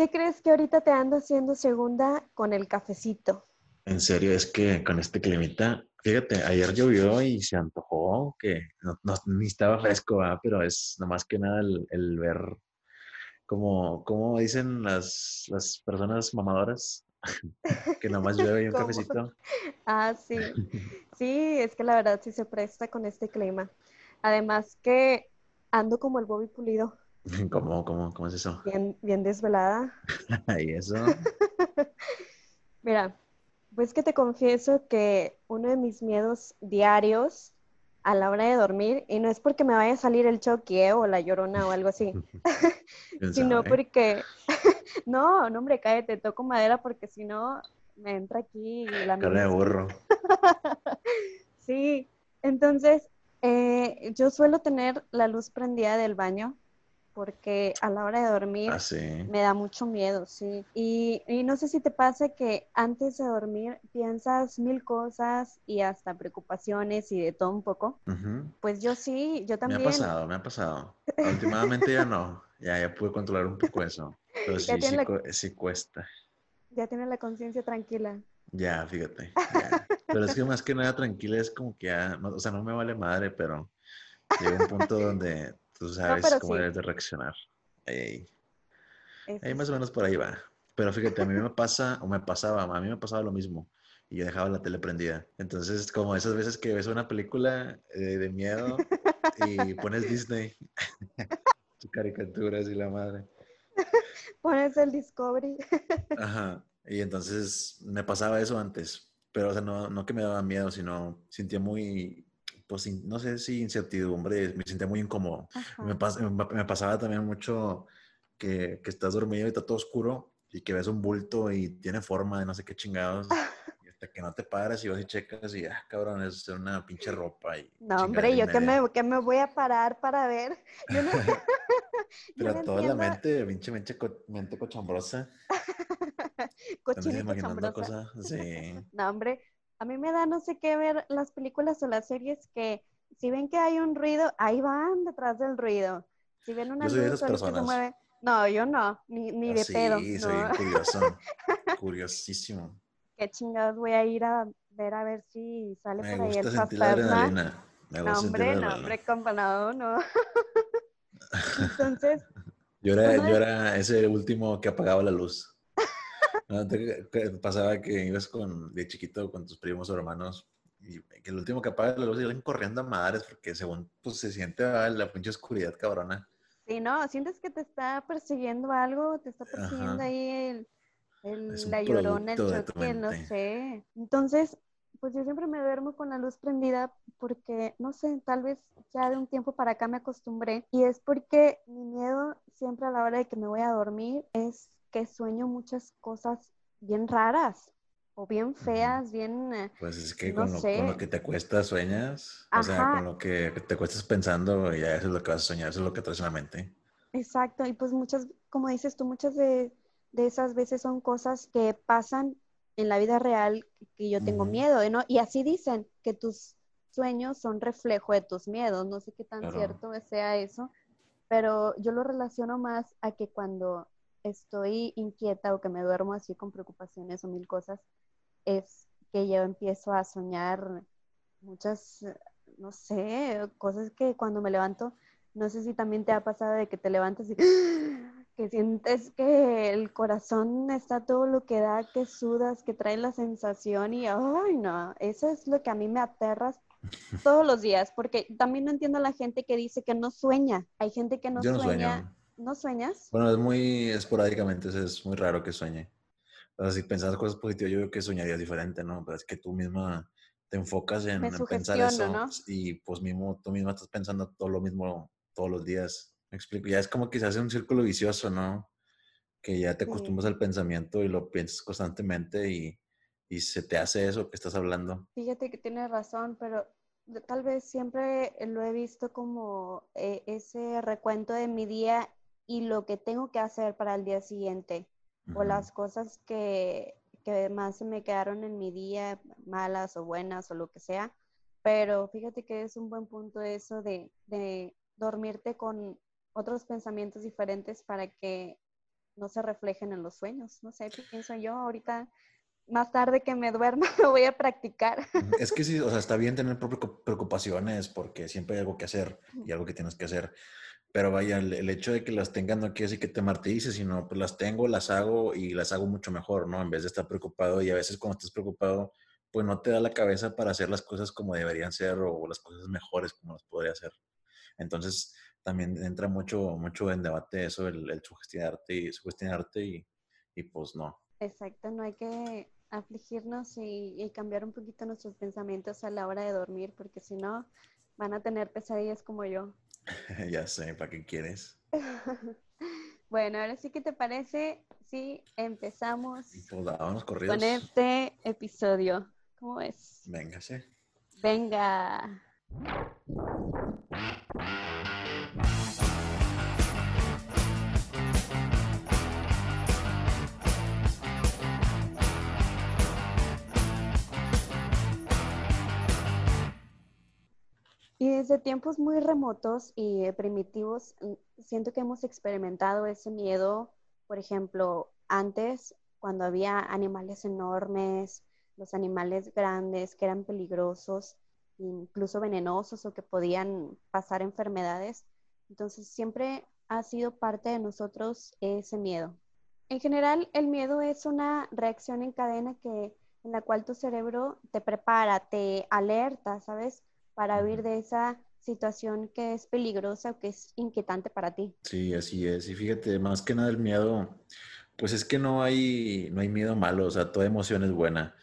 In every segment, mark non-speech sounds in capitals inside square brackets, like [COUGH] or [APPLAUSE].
¿Qué crees que ahorita te ando haciendo segunda con el cafecito? En serio, es que con este climita, fíjate, ayer llovió y se antojó, que no, no- ni estaba fresco, ¿verdad? pero es nomás que nada el, el ver, como, como dicen las, las personas mamadoras, [LAUGHS] que nomás llueve y un [LAUGHS] ¿Cómo? cafecito. Ah, sí. [LAUGHS] Sí, es que la verdad sí se presta con este clima. Además que ando como el Bobby Pulido, [LAUGHS] ¿Cómo, cómo, cómo es eso? bien, bien desvelada. [LAUGHS] Y eso, [LAUGHS] Mira, pues que te confieso que uno de mis miedos diarios a la hora de dormir, y no es porque me vaya a salir el choque o la llorona o algo así, sino porque, no, no hombre, cállate, toco madera porque si no me entra aquí la Cara de burro. Sí, entonces eh, yo suelo tener la luz prendida del baño porque a la hora de dormir Así. me da mucho miedo, sí. Y, y no sé si te pasa que antes de dormir piensas mil cosas y hasta preocupaciones y de todo un poco. Pues yo sí, yo Me ha también. pasado, me ha pasado. [LAUGHS] Últimamente ya no, ya, ya pude controlar un poco eso. Pero sí, tiene sí, la- cu- sí cuesta. Ya tienes la conciencia tranquila. Ya, fíjate. ya. [LAUGHS] Pero es que más que nada tranquila es como que ya, no- o sea, no me vale madre, pero llega un punto donde tú sabes pero cómo sí. debes de reaccionar. Ahí, Eso ahí más o menos por ahí va. Pero fíjate, a mí me pasa, o me pasaba, a mí me pasaba lo mismo. Y yo dejaba la tele prendida. Entonces, como esas veces que ves una película eh, de miedo y [LAUGHS] pones Disney, [LAUGHS] caricaturas y la madre. Pones el Discovery. [LAUGHS] Ajá. Y entonces me pasaba eso antes, pero o sea, no, no que me daba miedo, sino sentía muy, pues no sé si incertidumbre, me sentía muy incómodo. Me, pas- me, me pasaba también mucho que, que estás dormido y está todo oscuro y que ves un bulto y tiene forma de no sé qué chingados. [LAUGHS] Y hasta que no te paras y vas y checas y, ah, cabrón, es una pinche ropa y No, hombre, yo que me, que me voy a parar para ver. [LAUGHS] Yo no, [LAUGHS] yo Pero no toda la mente, pinche mente, co- mente cochambrosa, imaginando cosas, sí. No, hombre, a mí me da no sé qué ver las películas o las series que si ven que hay un ruido, ahí van detrás del ruido. Si ven una luz que se mueve, no, yo no, ni, ni de pedo, Sí, soy no. curioso. [LAUGHS] Curiosísimo. Qué chingados voy a ir a ver a ver si sale Me por ahí el fantasma. No, hombre, no, hombre, compa, no. [LAUGHS] Entonces, Yo era, yo era ese último que apagaba la luz. ¿No te- que pasaba que ibas con, de chiquito con tus primos o hermanos y que el último que apaga la luz iban corriendo a madres porque según pues se siente ah, la pinche oscuridad cabrona. Sí, no, sientes que te está persiguiendo algo, te está persiguiendo Ajá. ahí el, el- la llorona, el choque, no sé. Entonces, pues yo siempre me duermo con la luz prendida porque, no sé, tal vez ya de un tiempo para acá me acostumbré y es porque mi miedo siempre a la hora de que me voy a dormir es que sueño muchas cosas bien raras o bien feas, bien... eh, Pues es que No con, lo, con lo que te acuestas sueñas, o sea, Ajá. con lo que te acuestas pensando, ya eso es lo que vas a soñar, eso es lo que traes en la mente. Exacto, y pues muchas, como dices tú, muchas de, de esas veces son cosas que pasan en la vida real que yo tengo Ujú. miedo, ¿no? Y así dicen que tus sueños son reflejo de tus miedos, no sé qué tan Claro. cierto sea eso, pero yo lo relaciono más a que cuando estoy inquieta o que me duermo así con preocupaciones o mil cosas, es que yo empiezo a soñar muchas, eh, no sé, cosas que cuando me levanto, no sé si también te ha pasado de que te levantas y [GASPS] que sientes que el corazón está todo lo que da, que sudas, que trae la sensación y, ay, no, eso es lo que a mí me aterra [LAUGHS] todos los días, porque también no entiendo a la gente que dice que no sueña. Hay gente que no sueña. sueño. ¿No sueñas? Bueno, es muy esporádicamente, es- muy raro que sueñe. O sea, si pensas cosas positivas, yo creo que soñarías diferente, ¿no? Pero es que tú misma te enfocas en, en pensar eso ¿no? y pues mismo, tú misma estás pensando todo lo mismo todos los días. Me explico, ya es como que se hace un círculo vicioso, ¿no? Que ya te Sí. acostumbras al pensamiento y lo piensas constantemente y, y se te hace eso que estás hablando. Fíjate que tienes razón, pero tal vez siempre lo he visto como eh, ese recuento de mi día y lo que tengo que hacer para el día siguiente, o Ujú. las cosas que, que más se me quedaron en mi día, malas o buenas o lo que sea. Pero fíjate que es un buen punto eso de, de dormirte con otros pensamientos diferentes para que no se reflejen en los sueños. No sé, pienso yo ahorita más tarde que me duerma [LAUGHS] lo voy a practicar. Es que sí, o sea, [LAUGHS] está bien tener preocupaciones porque siempre hay algo que hacer y algo que tienes que hacer. Pero vaya, el, hecho de que las tengas no quiere decir que te martirices, sino pues las tengo, las hago y las hago mucho mejor, ¿no? En vez de estar preocupado y a veces cuando estás preocupado, pues no te da la cabeza para hacer las cosas como deberían ser o las cosas mejores como las podría hacer. Entonces, también entra mucho, mucho en debate eso, el, el sugestionarte y sugestionarte y, y pues no. Exacto, no hay que afligirnos y, cambiar un poquito nuestros pensamientos a la hora de dormir, porque si no, van a tener pesadillas como yo. [LAUGHS] ya sé, ¿para qué quieres? [LAUGHS] bueno, ahora sí que te parece si empezamos pues, con este episodio. ¿Cómo es? Venga, sí. Venga. Y desde tiempos muy remotos y eh, primitivos, mm, siento que hemos experimentado ese miedo, por ejemplo, antes, cuando había animales enormes, los animales grandes que eran peligrosos, incluso venenosos o que podían pasar enfermedades. Entonces, siempre ha sido parte de nosotros ese miedo. En general, el miedo es una reacción en cadena que, en la cual tu cerebro te prepara, te alerta, ¿sabes? Para huir de esa situación que es peligrosa o que es inquietante para ti. Sí, así es. Y fíjate, más que nada el miedo, pues es que no hay, no hay miedo malo, o sea, toda emoción es buena.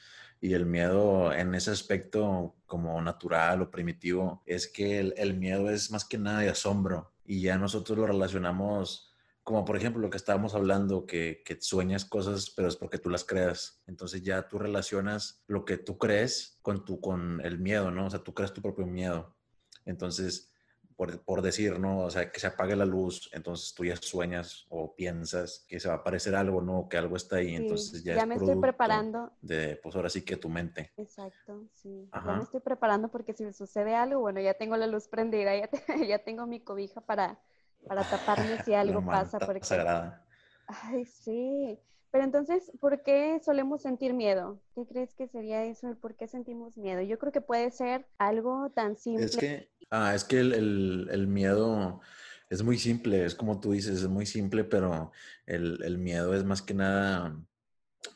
Y el miedo en ese aspecto como natural o primitivo es que el, el miedo es más que nada de asombro y ya nosotros lo relacionamos como por ejemplo lo que estábamos hablando, que, que, sueñas cosas, pero es porque tú las creas. Entonces ya tú relacionas lo que tú crees con, tu, con el miedo, ¿no? O sea, tú creas tu propio miedo. Entonces, por, por, decir, ¿no? O sea, que se apague la luz, entonces tú ya sueñas o piensas que se va a aparecer algo, ¿no? Que algo está ahí, entonces ya, ya me estoy preparando. De, pues ahora sí que tu mente. Exacto, sí. Ya me estoy preparando porque si me sucede algo, bueno, ya tengo la luz prendida, [LAUGHS] ya, ya tengo mi cobija para para taparme si [LAUGHS] algo pasa. Porque... Sagrada. Ay, sí. Pero entonces, ¿por qué solemos sentir miedo? ¿Qué crees que sería eso? ¿Por qué sentimos miedo? Yo creo que puede ser algo tan simple. Es que, ah, es que el, el, miedo es muy simple, es como tú dices, es muy simple, pero el, el, miedo es más que nada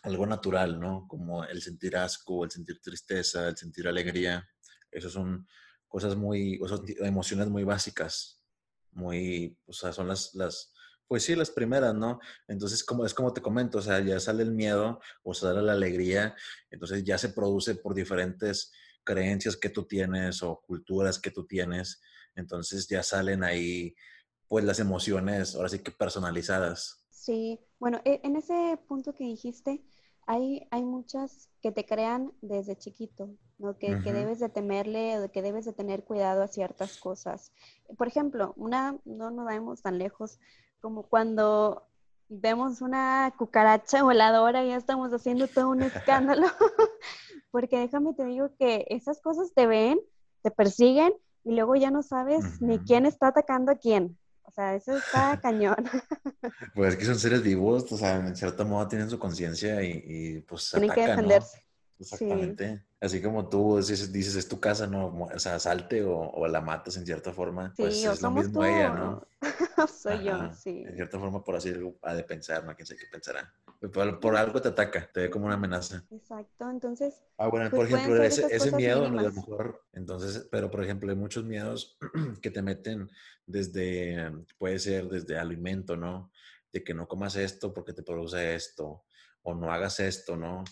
algo natural, ¿no? Como el sentir asco, el sentir tristeza, el sentir alegría. Esas son cosas muy, son emociones muy básicas muy, o sea, son las, las, pues sí, las primeras, ¿no? Entonces, como, es como te comento, o sea, ya sale el miedo o sale la alegría, entonces ya se produce por diferentes creencias que tú tienes o culturas que tú tienes, entonces ya salen ahí, pues las emociones, ahora sí que personalizadas. Sí, bueno, e, en ese punto que dijiste, hay, hay muchas que te crean desde chiquito, ¿no? Que, que, debes de temerle o que debes de tener cuidado a ciertas cosas. Por ejemplo, una, no nos vamos tan lejos, como cuando vemos una cucaracha voladora y ya estamos haciendo todo un escándalo, [LAUGHS] [LAUGHS] porque déjame te digo que esas cosas te ven, te persiguen y luego ya no sabes ni quién está atacando a quién. O sea, eso está cañón. [LAUGHS] Pues es que son seres vivos, o sea, en cierto modo tienen su conciencia y, pues Tienen que defenderse. Exactamente. Así como tú dices, dices, es tu casa, ¿no? O sea, salte o, la matas en cierta forma. Sí, pues es lo mismo ella, ¿no? [LAUGHS] Soy yo, sí. En cierta forma, por así decirlo, ha de pensar, ¿no? Quién sabe qué pensará. Por, algo te ataca, te ve como una amenaza. Exacto, entonces. Ah, bueno, pues, por ejemplo, ese, miedo, ¿no? a lo mejor, entonces, pero por ejemplo, hay muchos miedos [CLEARS THROAT] que te meten desde, puede ser desde alimento, ¿no? De que no comas esto porque te produce esto, o no hagas esto, ¿no?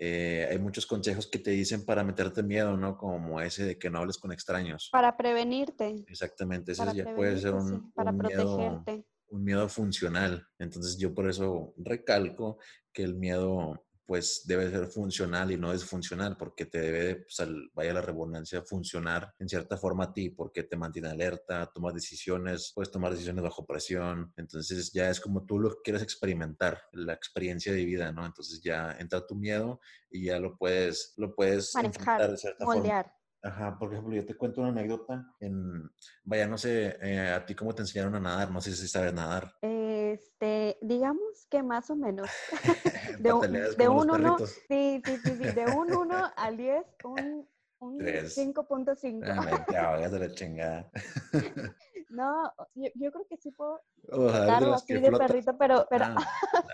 Eh, hay muchos consejos que te dicen para meterte miedo, ¿no? Como ese de que no hables con extraños. Para prevenirte. Exactamente, ese ya puede ser un, para protegerte. Miedo, un miedo funcional. Entonces yo por eso recalco que el miedo pues debe ser funcional y no es funcional porque te debe, pues, vaya la redundancia, funcionar en cierta forma a ti porque te mantiene alerta, tomas decisiones, puedes tomar decisiones bajo presión, entonces ya es como tú lo quieres experimentar, la experiencia de vida, ¿no? Entonces ya entra tu miedo y ya lo puedes, lo puedes manejar, moldear. Ajá, por ejemplo, yo te cuento una anécdota. En, vaya, no sé, eh, a ti cómo te enseñaron a nadar, no sé si sabes nadar. Este, digamos que más o menos. [LAUGHS] [LAUGHS] de, un, de un 1, sí, sí, sí, sí, de un 1 [LAUGHS] al 10, un un 5.5. Ah, de la chingada. No, yo, yo, creo que sí puedo así de perrito, pero... pero... Ah,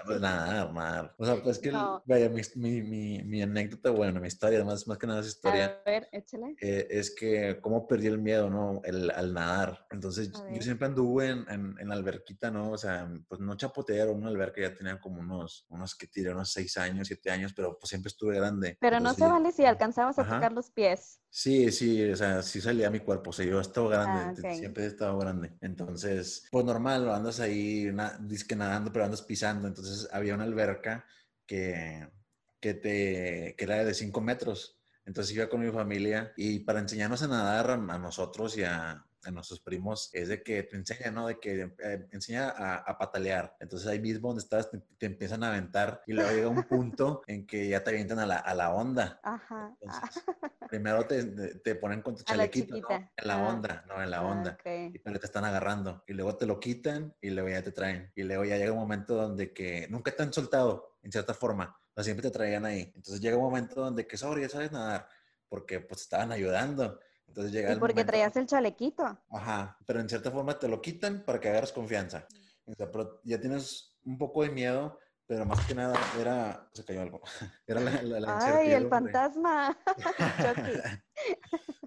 pues nada. O sea, pues que, vaya, mi, mi, mi, mi, anécdota, bueno, mi historia, además, más que nada es historia. A ver, échale. Eh, es que, cómo perdí el miedo, ¿no? El, al nadar. Entonces, yo siempre anduve en, en, en, la alberquita, ¿no? O sea, pues no chapotear, una alberca ya tenía como unos, unos que tiré, unos 6 años, 7 años, pero pues siempre estuve grande. Pero no se vale si alcanzabas a tocar los pies. Sí, sí, o sea, sí salía mi cuerpo, o sea, yo he estado grande, ah, siempre he estado Entonces, pues normal, andas ahí, disque nadando, pero andas pisando. Entonces, había una alberca que, que, te, que era de 5 metros. Entonces iba con mi familia y para enseñarnos a nadar a nosotros y a, a nuestros primos es de que te enseña, ¿no? De que eh, enseña a, patalear. Entonces ahí mismo donde estás te, empiezan a aventar y luego llega un [LAUGHS] punto en que ya te avientan a la, a la onda. Ajá. [LAUGHS] primero te, te, ponen con tu chalequito, ¿no? En la ah. onda, no, en la ah, onda. Y pero te están agarrando. Y luego te lo quitan y luego ya te traen. Y luego ya llega un momento donde que nunca te han soltado, en cierta forma. O sea, siempre te traían ahí. Entonces llega un momento donde que, sobre, ya sabes nadar, porque pues estaban ayudando. Entonces llega y porque traías el chalequito. Ajá, pero en cierta forma te lo quitan para que agarres confianza. O sea, pero ya tienes un poco de miedo, pero más que nada era... Se cayó algo. [LAUGHS] Era la, la, ¡Ay, el fantasma! [LAUGHS] [LAUGHS]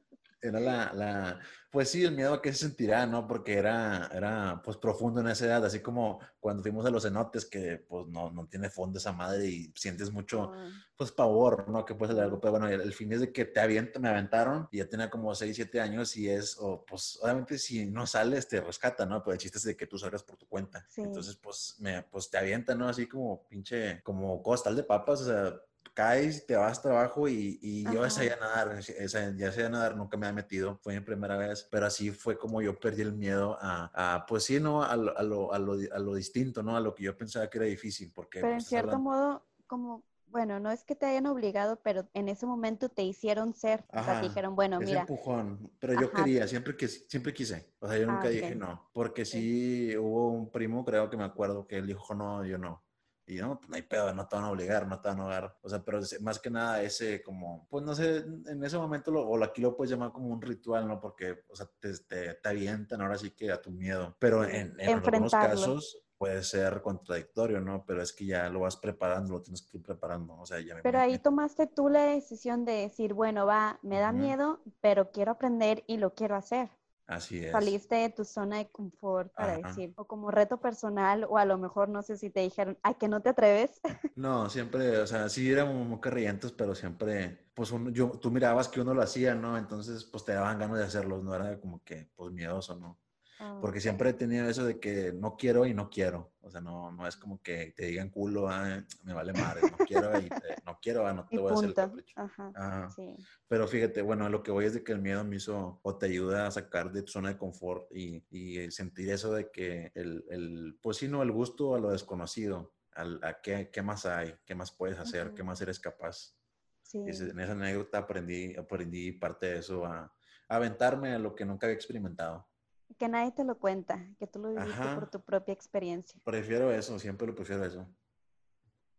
era la, la, pues sí, el miedo a qué se sentirá, ¿no? Porque era, era pues profundo en esa edad, así como cuando fuimos a los cenotes, que pues no, no tiene fondo esa madre y sientes mucho, pues pavor, ¿no? Que puede ser algo, pero bueno, el, fin es de que te avientan, me aventaron y ya tenía como 6, 7 años y es, o pues obviamente si no sales te rescata, ¿no? Pero el chiste es de que tú salgas por tu cuenta. Entonces pues, me, pues te avientan, ¿no? Así como pinche, como costal de papas, o sea, caes, te vas a trabajo y, y yo ya sabía nadar, ya sabía nadar, nunca me había metido, fue mi primera vez, pero así fue como yo perdí el miedo a, pues sí, ¿no? A lo, a, lo, a, lo, distinto, ¿no? A lo que yo pensaba que era difícil, porque... Pero en pues, cierto modo, como bueno, no es que te hayan obligado, pero en ese momento te hicieron ser. o sea, te dijeron, bueno, mira. empujón. Pero yo quería, siempre, que, siempre quise. O sea, yo nunca ah, dije no. Porque sí hubo un primo, creo que me acuerdo, que él dijo no, yo no. Y no, pues no hay pedo, no te van a obligar, no te van a ahogar. O sea, pero más que nada ese como, pues no sé, en ese momento lo, o aquí lo puedes llamar como un ritual, ¿no? Porque, o sea, te, te, avientan ahora sí que a tu miedo. Pero en, en algunos casos puede ser contradictorio, ¿no? Pero es que ya lo vas preparando, lo tienes que ir preparando, o sea, ya me Pero ahí tomaste tú la decisión de decir, bueno, va, me da miedo, pero quiero aprender y lo quiero hacer. Así es. Saliste de tu zona de confort, para decir, o como reto personal, o a lo mejor no sé si te dijeron, ay, que no te atreves. [LAUGHS] No, siempre, o sea, sí éramos muy carrillentos, pero siempre, pues yo, tú mirabas que uno lo hacía, ¿no? Entonces, pues te daban ganas de hacerlo, no era como que, pues miedoso, ¿no? Ah, porque siempre he tenido eso de que no quiero y no quiero. O sea, no, no es como que te digan culo, ah, me vale madre, no quiero y no quiero, ah, no te voy a hacer el capricho. Ajá, sí. Pero fíjate, bueno, lo que voy es de que el miedo me hizo o te ayuda a sacar de tu zona de confort y, y sentir eso de que el, el, pues sí, no, el gusto a lo desconocido, a, qué, qué, más hay, qué más puedes hacer, qué más eres capaz. Sí. en esa anécdota aprendí, aprendí parte de eso a, a aventarme a lo que nunca había experimentado que nadie te lo cuenta, que tú lo viviste por tu propia experiencia. Prefiero eso, siempre lo prefiero eso.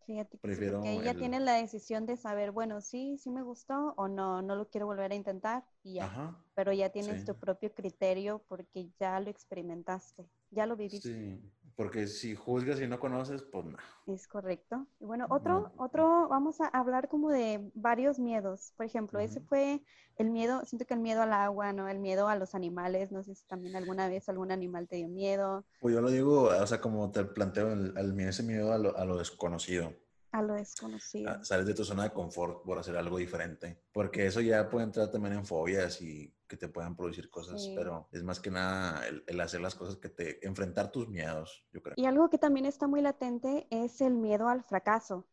Fíjate, Prefiero que ella tiene la decisión de saber, bueno, sí, sí me gustó o no, no lo quiero volver a intentar y ya. Pero ya tienes tu propio criterio porque ya lo experimentaste, ya lo viviste. Sí, porque si juzgas y no conoces, pues no. Es correcto. Y bueno, otro, otro, vamos a hablar como de varios miedos. Por ejemplo, ese fue el miedo, siento que el miedo al agua, ¿no? El miedo a los animales, no sé si también alguna vez algún animal te dio miedo. Pues yo lo digo, o sea, como te planteo, el, ese miedo a lo, a lo desconocido. A lo desconocido. Ah, sales de tu zona de confort por hacer algo diferente. Porque eso ya puede entrar también en fobias y que te puedan producir cosas, pero es más que nada el, hacer las cosas que te, enfrentar tus miedos, yo creo. Y algo que también está muy latente es el miedo al fracaso.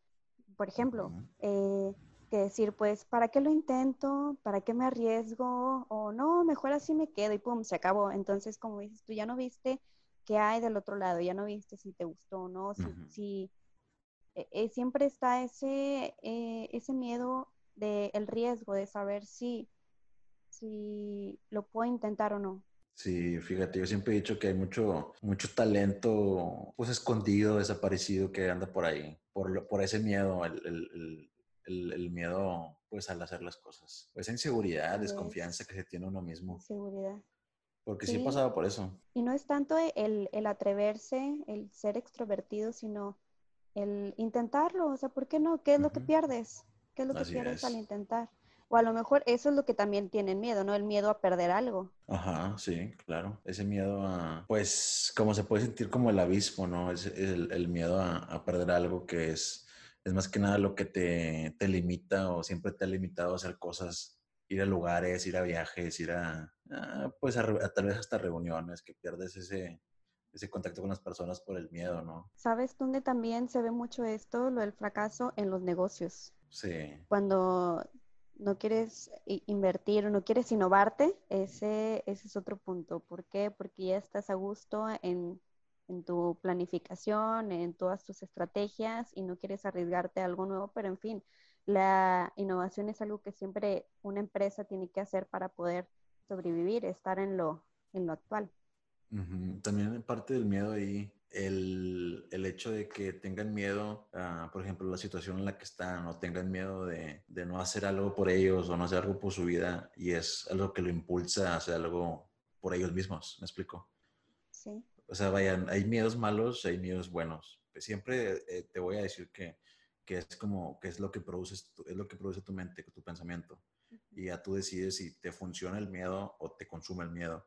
Por ejemplo, eh, que decir, pues, ¿para qué lo intento? ¿Para qué me arriesgo? O no, mejor así me quedo y pum, se acabó. Entonces, como dices, tú ya no viste qué hay del otro lado, ya no viste si te gustó o no, si, eh, eh, siempre está ese, ese miedo del el riesgo de saber si si lo puedo intentar o no. Sí, fíjate, yo siempre he dicho que hay mucho, mucho talento pues escondido, desaparecido que anda por ahí, por, por ese miedo, el, el, miedo pues al hacer las cosas, esa inseguridad, desconfianza que se tiene uno mismo. Seguridad. Porque sí, he pasado por eso. Y no es tanto el, el atreverse, el ser extrovertido, sino el intentarlo. O sea, ¿por qué no? ¿Qué es lo que pierdes? ¿Qué es lo que pierdes al intentar? O a lo mejor eso es lo que también tienen miedo, ¿no? El miedo a perder algo. Ajá, sí, claro. Ese miedo a, pues, como se puede sentir como el abismo, ¿no? Es el, el miedo a, a, perder algo que es, es más que nada lo que te, te limita o siempre te ha limitado a hacer cosas, ir a lugares, ir a viajes, ir a, pues, a, tal vez hasta reuniones, que pierdes ese, ese contacto con las personas por el miedo, ¿no? ¿Sabes dónde también se ve mucho esto, lo del fracaso en los negocios? Sí. Cuando no quieres invertir o no quieres innovarte, ese, ese es otro punto. ¿Por qué? Porque ya estás a gusto en, en, tu planificación, en todas tus estrategias y no quieres arriesgarte a algo nuevo, pero en fin, la innovación es algo que siempre una empresa tiene que hacer para poder sobrevivir, estar en lo, en lo actual. También parte del miedo ahí el, el, hecho de que tengan miedo, por ejemplo, la situación en la que están, o tengan miedo de, de, no hacer algo por ellos o no hacer algo por su vida, y es algo que lo impulsa a hacer algo por ellos mismos. ¿Me explico? Sí. O sea, vayan, hay miedos malos, hay miedos buenos. Siempre eh, te voy a decir que, que, es como, que es lo que produces, es lo que produce tu mente, tu pensamiento. Y ya tú decides si te funciona el miedo o te consume el miedo.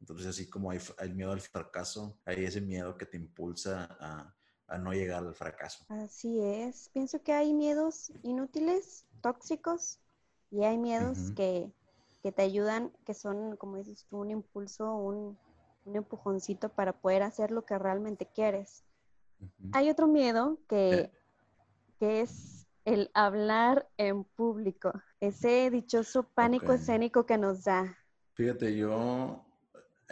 Entonces, así como hay, el miedo al fracaso, hay ese miedo que te impulsa a, a no llegar al fracaso. Así es. Pienso que hay miedos inútiles, tóxicos, y hay miedos que, que, te ayudan, que son, como dices tú, un impulso, un, un empujoncito para poder hacer lo que realmente quieres. Hay otro miedo que, eh. que es el hablar en público, ese dichoso pánico escénico que nos da. Fíjate, yo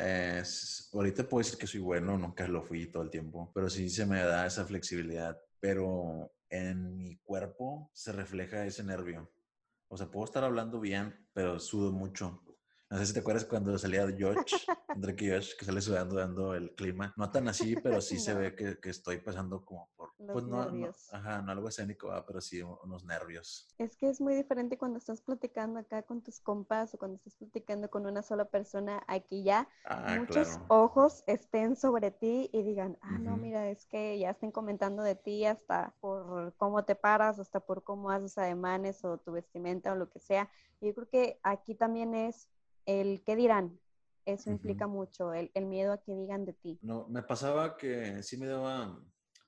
es, ahorita puedo decir que soy bueno, nunca lo fui todo el tiempo, pero sí se me da esa flexibilidad, pero en mi cuerpo se refleja ese nervio. O sea, puedo estar hablando bien, pero sudo mucho. No sé si te acuerdas cuando salía Josh, Drake y Josh, que sale sudando dando el clima. No tan así, pero sí se ve que, que, estoy pasando como por... pues no, ajá, no algo escénico, pero sí unos nervios. Es que es muy diferente cuando estás platicando acá con tus compas o cuando estás platicando con una sola persona, aquí ya ah, muchos ojos estén sobre ti y digan, ah, no, mira, es que ya estén comentando de ti hasta por cómo te paras, hasta por cómo haces ademanes o tu vestimenta o lo que sea. Yo creo que aquí también es el qué dirán. Eso implica mucho, el, miedo a que digan de ti. No, me pasaba que sí me daba,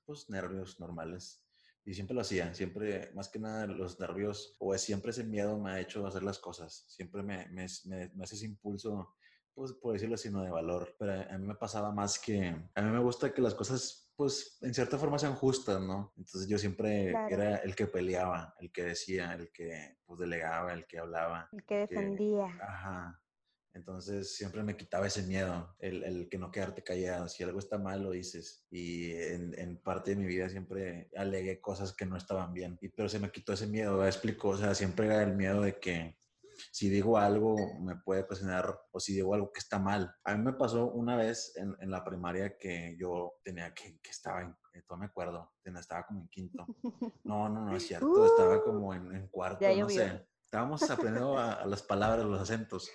pues, nervios normales. Y siempre lo hacía, siempre, más que nada, los nervios o siempre ese miedo me ha hecho hacer las cosas. Siempre me, me, me, hace ese impulso, pues, por decirlo así, no de valor. Pero a mí me pasaba más que, a mí me gusta que las cosas, pues, en cierta forma sean justas, ¿no? Entonces yo siempre era el que peleaba, el que decía, el que, pues, delegaba, el que hablaba. El que defendía. ajá. Entonces siempre me quitaba ese miedo, el, el, que no quedarte callado. Si algo está mal, lo dices. Y en, en, parte de mi vida siempre alegué cosas que no estaban bien. Y, pero se me quitó ese miedo, ¿me explico? O sea, siempre era el miedo de que si digo algo me puede ocasionar o si digo algo que está mal. A mí me pasó una vez en, en la primaria que yo tenía que, que estaba en, no me acuerdo, estaba como en quinto. No, no, no es cierto, estaba [LAUGHS] como en, en cuarto, no sé. Estábamos aprendiendo a, a las palabras, los acentos.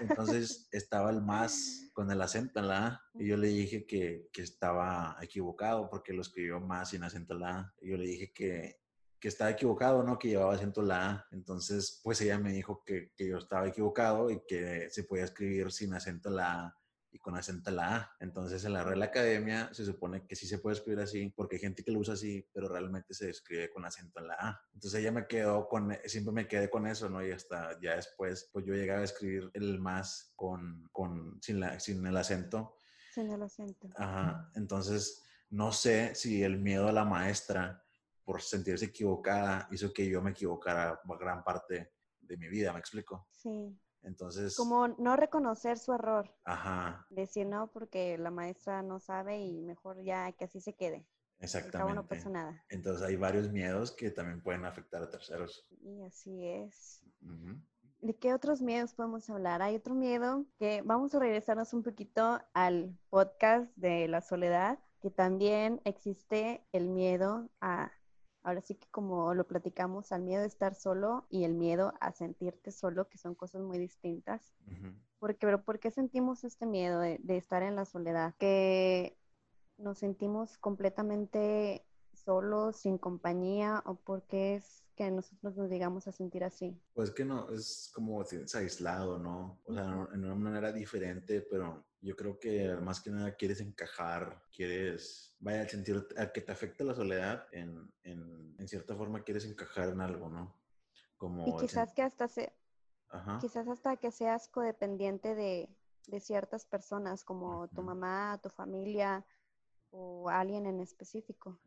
Entonces estaba el más con el acento en la A y yo le dije que, que, estaba equivocado porque lo escribió más sin acento en la A. Y yo le dije que, que estaba equivocado, ¿no? Que llevaba acento en la A. Entonces, pues ella me dijo que, que, yo estaba equivocado y que se podía escribir sin acento en la A y con acento en la A. Entonces, en la Real Academia se supone que sí se puede escribir así, porque hay gente que lo usa así, pero realmente se escribe con acento en la A. Entonces, ella me quedó con, siempre me quedé con eso, ¿no? Y hasta ya después, pues yo llegaba a escribir el más con, con sin, la, sin el acento. Sin el acento. Ajá. Entonces, no sé si el miedo a la maestra por sentirse equivocada hizo que yo me equivocara gran parte de mi vida, ¿me explico? Sí. Entonces... Como no reconocer su error. Ajá. Decir no porque la maestra no sabe y mejor ya que así se quede. Exactamente. no pasa nada. Entonces hay varios miedos que también pueden afectar a terceros. Y así es. ¿De qué otros miedos podemos hablar? Hay otro miedo que vamos a regresarnos un poquito al podcast de la soledad, que también existe el miedo a, ahora sí que como lo platicamos, al miedo de estar solo y el miedo a sentirte solo, que son cosas muy distintas. Porque, pero ¿por qué sentimos este miedo de, de estar en la soledad? Que nos sentimos completamente solos, sin compañía, o porque es que nosotros nos digamos a sentir así? Pues que no, es como es aislado, ¿no? O sea, en una manera diferente, pero yo creo que más que nada quieres encajar, quieres, vaya, al sentir, al que te afecta la soledad, en, en, en cierta forma quieres encajar en algo, ¿no? Como y quizás que hasta se, Ajá. quizás hasta que seas codependiente de, de ciertas personas, como tu mamá, tu familia, o alguien en específico.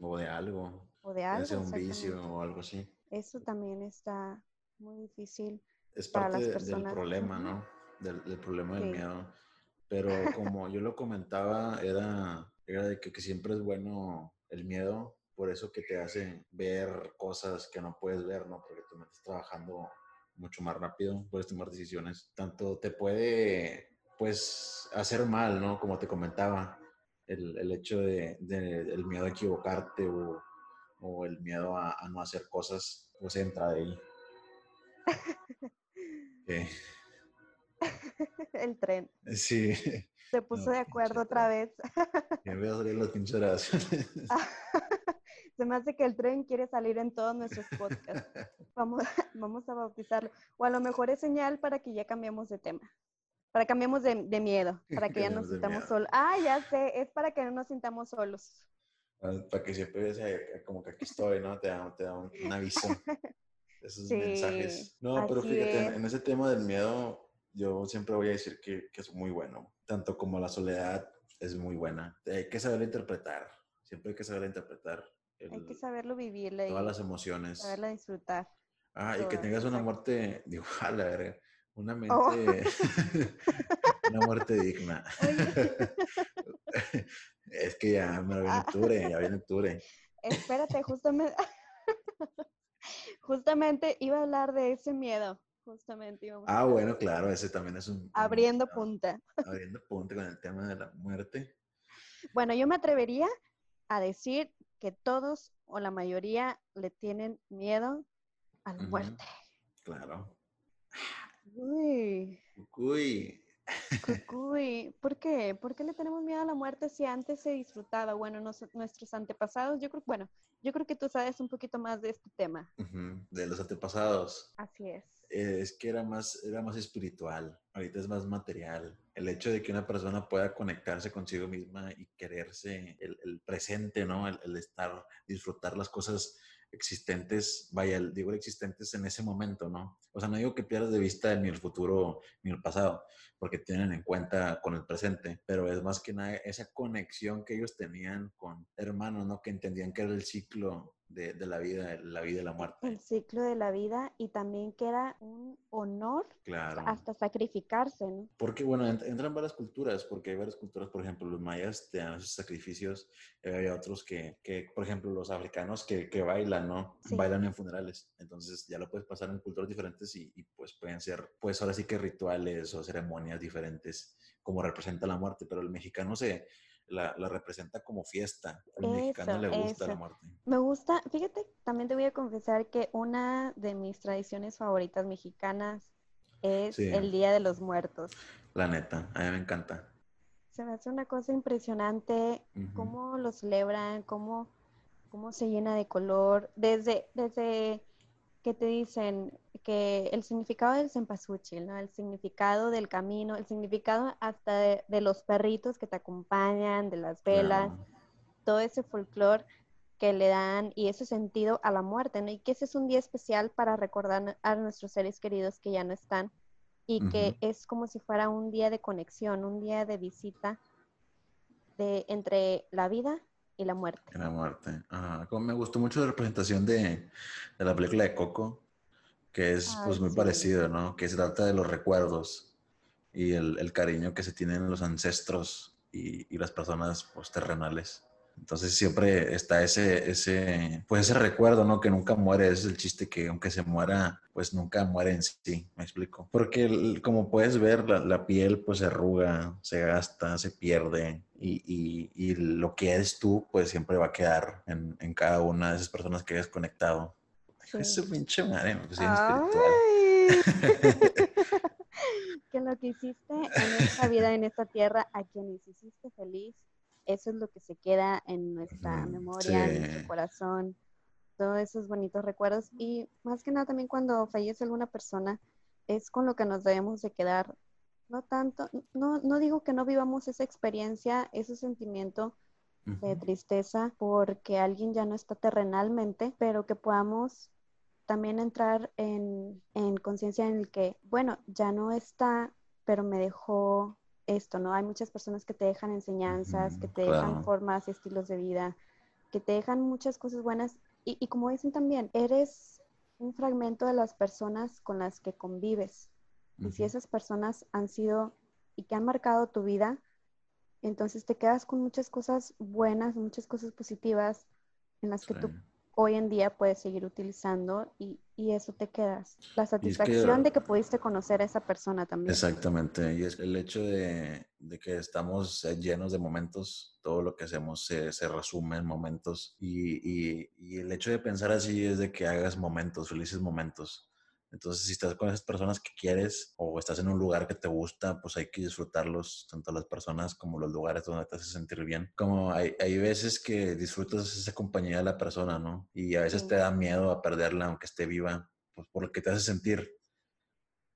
O de algo. O de algo. un vicio o algo así. Eso también está muy difícil. Es parte para las personas. del problema, ¿no? Del, problema del miedo. Pero [LAUGHS] como yo lo comentaba, era, era de que, que, siempre es bueno el miedo, por eso que te hace ver cosas que no puedes ver, ¿no? Porque tú estás trabajando mucho más rápido, puedes tomar decisiones. Tanto te puede, pues, hacer mal, ¿no? Como te comentaba, el, el hecho de, el miedo a equivocarte o, o el miedo a, no hacer cosas, pues entra de ahí. [LAUGHS] [LAUGHS] El tren. Sí. [LAUGHS] Se puso de acuerdo otra vez. Ya voy a salir las [LAUGHS] Se me hace que el tren quiere salir en todos nuestros podcasts. Vamos, vamos a bautizarlo. O a lo mejor es señal para que ya cambiemos de tema. Para que cambiemos de, miedo, para que ya no nos sintamos solos. Ah, ya sé, es para que no nos sintamos solos. Ah, para que siempre eh, como que aquí estoy, ¿no? Te da, te da un, aviso. Esos mensajes. No, pero fíjate, en, ese tema del miedo, yo siempre voy a decir que, que, es muy bueno. Tanto como la soledad es muy buena. Hay que saberla interpretar. Siempre hay que saberla interpretar. hay que saberlo vivir. Todas las emociones. Saberla disfrutar. Ah, y que tengas una muerte, [LAUGHS] digo, a la verga una oh. mente, [LAUGHS] una muerte digna. [LAUGHS] es que ya me viene octubre, ya viene octubre. Espérate, justamente, justamente iba a hablar de ese miedo. Justamente ah, bueno, claro, ese también es un... Abriendo punta. Abriendo punta con el tema de la muerte. Bueno, yo me atrevería a decir que todos o la mayoría le tienen miedo a la muerte. Claro. Uy. Uy. Cucuy. ¿Por qué? ¿Por qué le tenemos miedo a la muerte si antes se disfrutaba? Bueno, nuestros antepasados, yo creo, bueno, yo creo que tú sabes un poquito más de este tema. De los antepasados. Así es. Eh, es que era más, era más espiritual, ahorita es más material. El hecho de que una persona pueda conectarse consigo misma y quererse el, presente, ¿no? El, el, estar, disfrutar las cosas existentes, vaya, digo existentes en ese momento, ¿no? O sea, no digo que pierdas de vista ni el futuro ni el pasado, porque tienen en cuenta con el presente, pero es más que nada esa conexión que ellos tenían con hermanos, ¿no? Que entendían que era el ciclo de, la vida, la vida y la muerte. El ciclo de la vida y también que era un honor claro. hasta sacrificarse, ¿no? Porque, bueno, entran varias culturas, porque hay varias culturas, por ejemplo, los mayas te dan esos sacrificios, hay otros que, que, por ejemplo, los africanos que, que bailan, ¿no? Bailan en funerales, entonces ya lo puedes pasar en culturas diferentes y, y, pues pueden ser, pues ahora sí que rituales o ceremonias diferentes, como representa la muerte, pero el mexicano se la, representa como fiesta. Al mexicano le gusta la muerte. Me gusta, fíjate, también te voy a confesar que una de mis tradiciones favoritas mexicanas es el Día de los Muertos. La neta, a mí me encanta. Se me hace una cosa impresionante cómo lo celebran, cómo, cómo se llena de color. Desde, desde que te dicen que el significado del cempasúchil, ¿no? El significado del camino, el significado hasta de, los perritos que te acompañan, de las velas, todo ese folclore que le dan y ese sentido a la muerte, ¿no? Y que ese es un día especial para recordar a nuestros seres queridos que ya no están y que es como si fuera un día de conexión, un día de visita de entre la vida y la muerte. la muerte. Como me gustó mucho la representación de, la película de Coco, que es pues muy parecido, ¿no? Que se trata de los recuerdos y el, cariño que se tienen los ancestros y, las personas pues, terrenales. Entonces siempre está ese, ese, pues ese recuerdo, ¿no? Que nunca muere, ese es el chiste que aunque se muera, pues nunca muere en sí, me explico. Porque como puedes ver, la, piel pues se arruga, se gasta, se pierde y, y, lo que eres tú pues siempre va a quedar en, en cada una de esas personas que hayas conectado. Es un pinche madre, pues, espiritual. [LAUGHS] [LAUGHS] que lo que hiciste en esta vida, en esta tierra, a quienes hiciste feliz, eso es lo que se queda en nuestra memoria, en nuestro corazón, todos esos bonitos recuerdos. Y más que nada también cuando fallece alguna persona, es con lo que nos debemos de quedar. No tanto, no, no digo que no vivamos esa experiencia, ese sentimiento de tristeza porque alguien ya no está terrenalmente, pero que podamos también entrar en, en conciencia en el que, bueno, ya no está, pero me dejó esto, ¿no? Hay muchas personas que te dejan enseñanzas, que te dejan formas y estilos de vida, que te dejan muchas cosas buenas. Y, como dicen también, eres un fragmento de las personas con las que convives. Y si esas personas han sido y que han marcado tu vida, entonces te quedas con muchas cosas buenas, muchas cosas positivas en las que tú hoy en día puedes seguir utilizando y, y eso te quedas. La satisfacción de que pudiste conocer a esa persona también. Exactamente, y es el hecho de, de que estamos eh, llenos de momentos, todo lo que hacemos se, se resume en momentos y, y, y el hecho de pensar así es de que hagas momentos, felices momentos entonces, si estás con esas personas que quieres o estás en un lugar que te gusta, pues hay que disfrutarlos, tanto las personas como los lugares donde te hace sentir bien. Como hay, hay veces que disfrutas esa compañía de la persona, ¿no? Y a veces te da miedo a perderla, aunque esté viva, pues por lo que te hace sentir.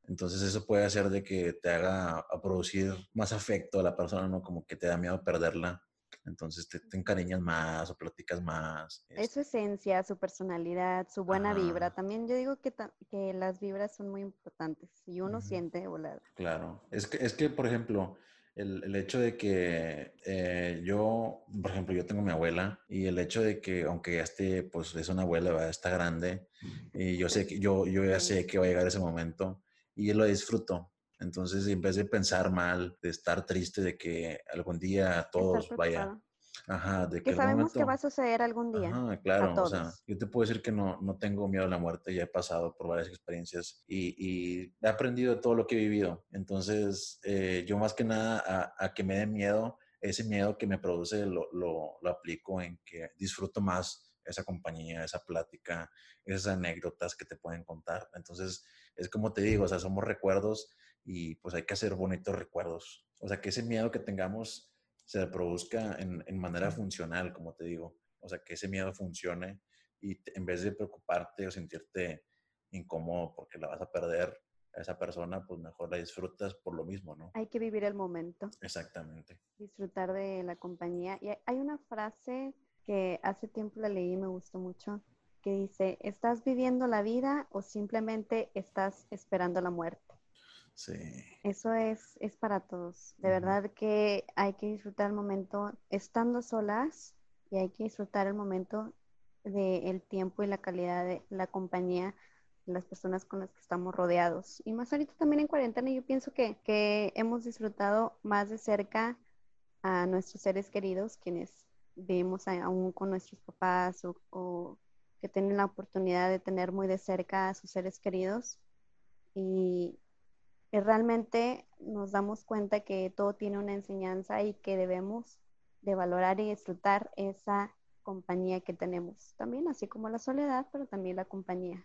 Entonces eso puede hacer de que te haga a producir más afecto a la persona, ¿no? Como que te da miedo perderla entonces te, encariñas más o platicas más. Es su esencia, su personalidad, su buena vibra. También yo digo que, que las vibras son muy importantes y uno siente volar. Claro, es que, es que por ejemplo, el, el, hecho de que eh, yo, por ejemplo, yo tengo mi abuela y el hecho de que, aunque ya esté, pues es una abuela, está grande, y yo sé que yo, yo ya sé que va a llegar ese momento y lo disfruto. Entonces, en vez de pensar mal, de estar triste de que algún día todos vaya. Ajá, de que, que sabemos que va a suceder algún día. Ajá, claro, o sea, yo te puedo decir que no, no tengo miedo a la muerte, ya he pasado por varias experiencias y, y he aprendido de todo lo que he vivido. Entonces, eh, yo más que nada a, a, que me dé miedo, ese miedo que me produce lo, lo, lo aplico en que disfruto más esa compañía, esa plática, esas anécdotas que te pueden contar. Entonces, es como te digo, o sea, somos recuerdos y pues hay que hacer bonitos recuerdos. O sea, que ese miedo que tengamos se produzca en, en manera funcional, como te digo. O sea, que ese miedo funcione y en vez de preocuparte o sentirte incómodo porque la vas a perder a esa persona, pues mejor la disfrutas por lo mismo, ¿no? Hay que vivir el momento. Exactamente. Disfrutar de la compañía. Y hay una frase que hace tiempo la leí y me gustó mucho, que dice, ¿estás viviendo la vida o simplemente estás esperando la muerte? Sí. Eso es, es para todos. De verdad que hay que disfrutar el momento estando solas y hay que disfrutar el momento del tiempo y la calidad de la compañía de las personas con las que estamos rodeados. Y más ahorita también en cuarentena, yo pienso que, que hemos disfrutado más de cerca a nuestros seres queridos, quienes vivimos aún con nuestros papás o, o que tienen la oportunidad de tener muy de cerca a sus seres queridos. Y realmente nos damos cuenta que todo tiene una enseñanza y que debemos de valorar y disfrutar esa compañía que tenemos. También así como la soledad, pero también la compañía.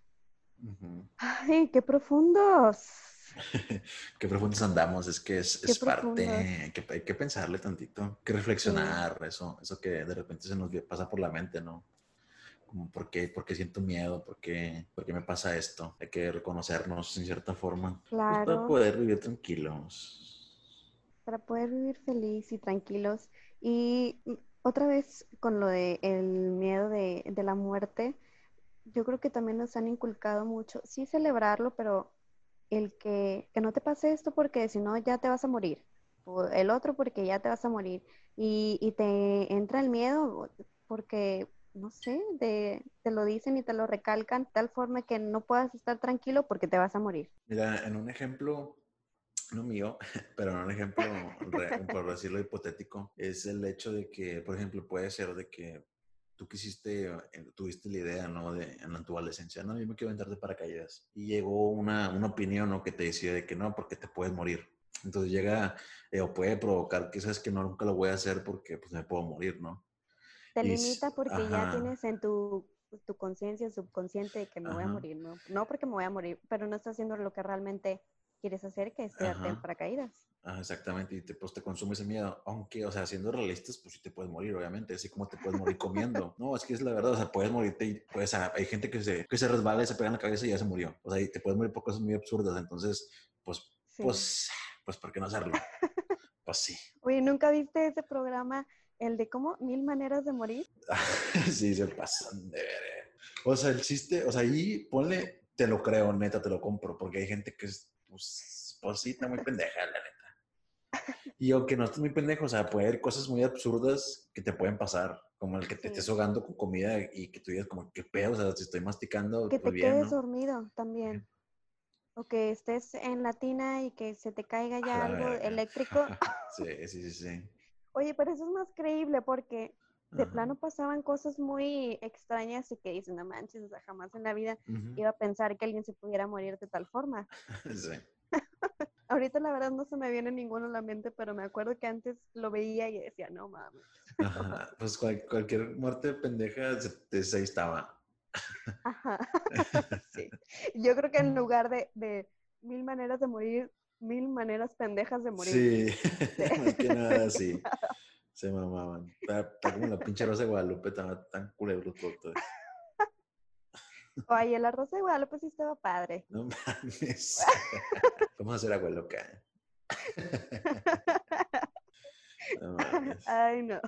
¡Ay, qué profundos! [LAUGHS] qué profundos andamos, es que es, es parte, hay que, hay que, pensarle tantito, que reflexionar, eso, eso que de repente se nos pasa por la mente, ¿no? Como por qué, por qué siento miedo, por qué, por qué me pasa esto. Hay que reconocernos en cierta forma pues, para poder vivir tranquilos. Para poder vivir feliz y tranquilos. Y otra vez con lo del el miedo de, de, la muerte, yo creo que también nos han inculcado mucho, sí celebrarlo, pero el que, que no te pase esto porque si no ya te vas a morir. O el otro porque ya te vas a morir. Y, y te entra el miedo porque no sé, te lo dicen y te lo recalcan, tal forma que no puedas estar tranquilo porque te vas a morir. Mira, en un ejemplo, no mío, [LAUGHS] pero un ejemplo, [LAUGHS] por decirlo hipotético, es el hecho de que, por ejemplo, puede ser de que tú quisiste, eh, tuviste la idea, ¿no? De, en tu adolescencia, no, yo me quiero aventar de paracaídas. Y llegó una, una opinión, ¿no? Que te decía de que no, porque te puedes morir. Entonces llega, eh, o puede provocar que sabes que no, nunca lo voy a hacer porque pues me puedo morir, ¿no? Te limita porque ya tienes en tu, tu conciencia subconsciente de que me voy a morir, ¿no? No porque me voy a morir, pero no estás haciendo lo que realmente quieres hacer, que es quedarte en paracaídas. Ah, exactamente, y te, pues te consume ese miedo. Aunque, o sea, siendo realistas, pues sí te puedes morir, obviamente, así como te puedes morir comiendo. [LAUGHS] No, es que es la verdad, o sea, puedes morirte y pues hay gente que se, que se resbala y se pega en la cabeza y ya se murió. O sea, y te puedes morir por cosas muy absurdas, entonces, pues, pues, pues, ¿por qué no hacerlo? [LAUGHS] pues sí. Oye, ¿nunca viste ese programa, el de cómo mil maneras de morir? [LAUGHS] sí, se pasan de ver. O sea, el chiste, o sea, ahí ponle, te lo creo, neta, te lo compro, porque hay gente que es pues, pues sí, está muy pendeja, la neta. Y aunque no estés muy pendejo, o sea, puede haber cosas muy absurdas que te pueden pasar, como el que te estés ahogando con comida y que tú digas como, ¿qué pedo? O sea, si estoy masticando, Que pues te quedes dormido también. O que estés en la tina y que se te caiga ya algo eléctrico. [LAUGHS] sí, sí, sí, sí. Oye, pero eso es más creíble porque de plano pasaban cosas muy extrañas y que dicen, no manches, o sea, jamás en la vida iba a pensar que alguien se pudiera morir de tal forma. [LAUGHS] sí. [LAUGHS] Ahorita la verdad no se me viene ninguno a la mente, pero me acuerdo que antes lo veía y decía, no mames. Ajá, pues cualquier muerte pendeja se estaba. Ajá. [LAUGHS] sí. Yo creo que en lugar de, de mil maneras de morir, mil maneras pendejas de morir. Sí, [LAUGHS] [LAUGHS] más que nada, sí. [LAUGHS] Se mamaban. Está, como la pinche Rosa de Guadalupe, tan, tan culebro todo. Oye, la Rosa de Guadalupe sí estaba padre. No mames. Vamos a hacer agua loca. No Ay, no.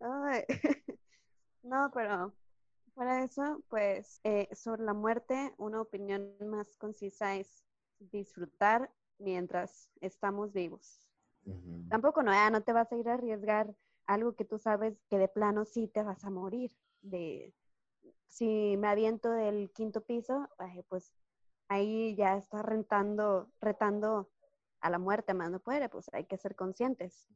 Ay. No, pero para eso, pues, eh, sobre la muerte, una opinión más concisa es disfrutar mientras estamos vivos. Tampoco no, no te vas a ir a arriesgar algo que tú sabes que de plano sí te vas a morir. De, si me aviento del quinto piso, pues ahí ya está rentando, retando a la muerte más no puede, pues hay que ser conscientes.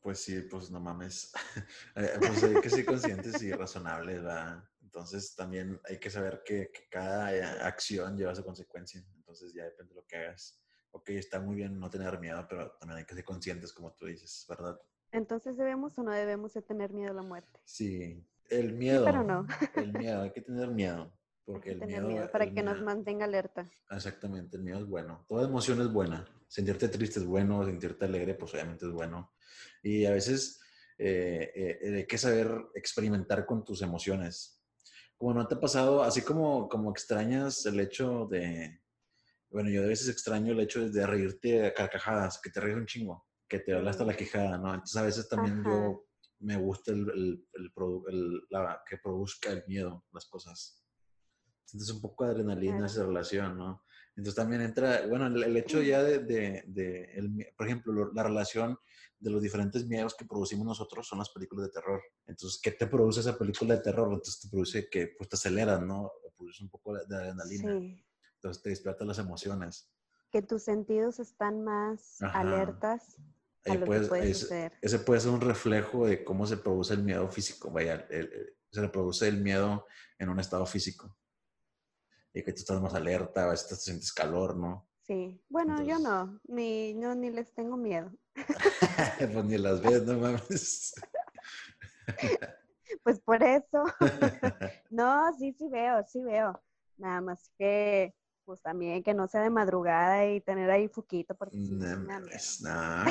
Pues sí, pues no mames. [LAUGHS] Eh, pues hay que ser conscientes y razonables, ¿verdad? Entonces también hay que saber que, que, cada acción lleva su consecuencia. Entonces ya depende de lo que hagas ok, está muy bien no tener miedo, pero también hay que ser conscientes, como tú dices, ¿verdad? Entonces, ¿debemos o no debemos de tener miedo a la muerte? Sí, el miedo. pero no. [LAUGHS] El miedo, hay que tener miedo. Porque el miedo, para que nos mantenga alerta. Exactamente, el miedo es bueno. Toda emoción es buena. Sentirte triste es bueno, sentirte alegre, pues obviamente es bueno. Y a veces eh, eh, hay que saber experimentar con tus emociones. Como no te ha pasado, así como, como extrañas el hecho de, bueno, yo a veces extraño el hecho de reírte a carcajadas, que te ríes un chingo, que te habla hasta la quejada, ¿no? Entonces a veces también yo me gusta el, el, el, la, que produzca el miedo, las cosas. Sientes un poco de adrenalina en esa relación, ¿no? Entonces también entra, bueno, el, hecho ya de, de, de el, por ejemplo, la relación de los diferentes miedos que producimos nosotros son las películas de terror. Entonces, ¿qué te produce esa película de terror? Entonces te produce que pues te aceleras, ¿no? Produce un poco de adrenalina. Sí. Entonces te despierta las emociones. Que tus sentidos están más alertas. A lo que puede ese puede ser un reflejo de cómo se produce el miedo físico. Vaya, se produce el miedo en un estado físico. Y que tú estás más alerta, a veces te sientes calor, ¿no? Sí. Bueno, yo no. Ni, no, ni les tengo miedo. [LAUGHS] [LAUGHS] pues ni las ves, no mames. pues por eso. [LAUGHS] no, sí, sí veo, sí veo. Nada más que pues también que no sea de madrugada y tener ahí foquito. Porque no,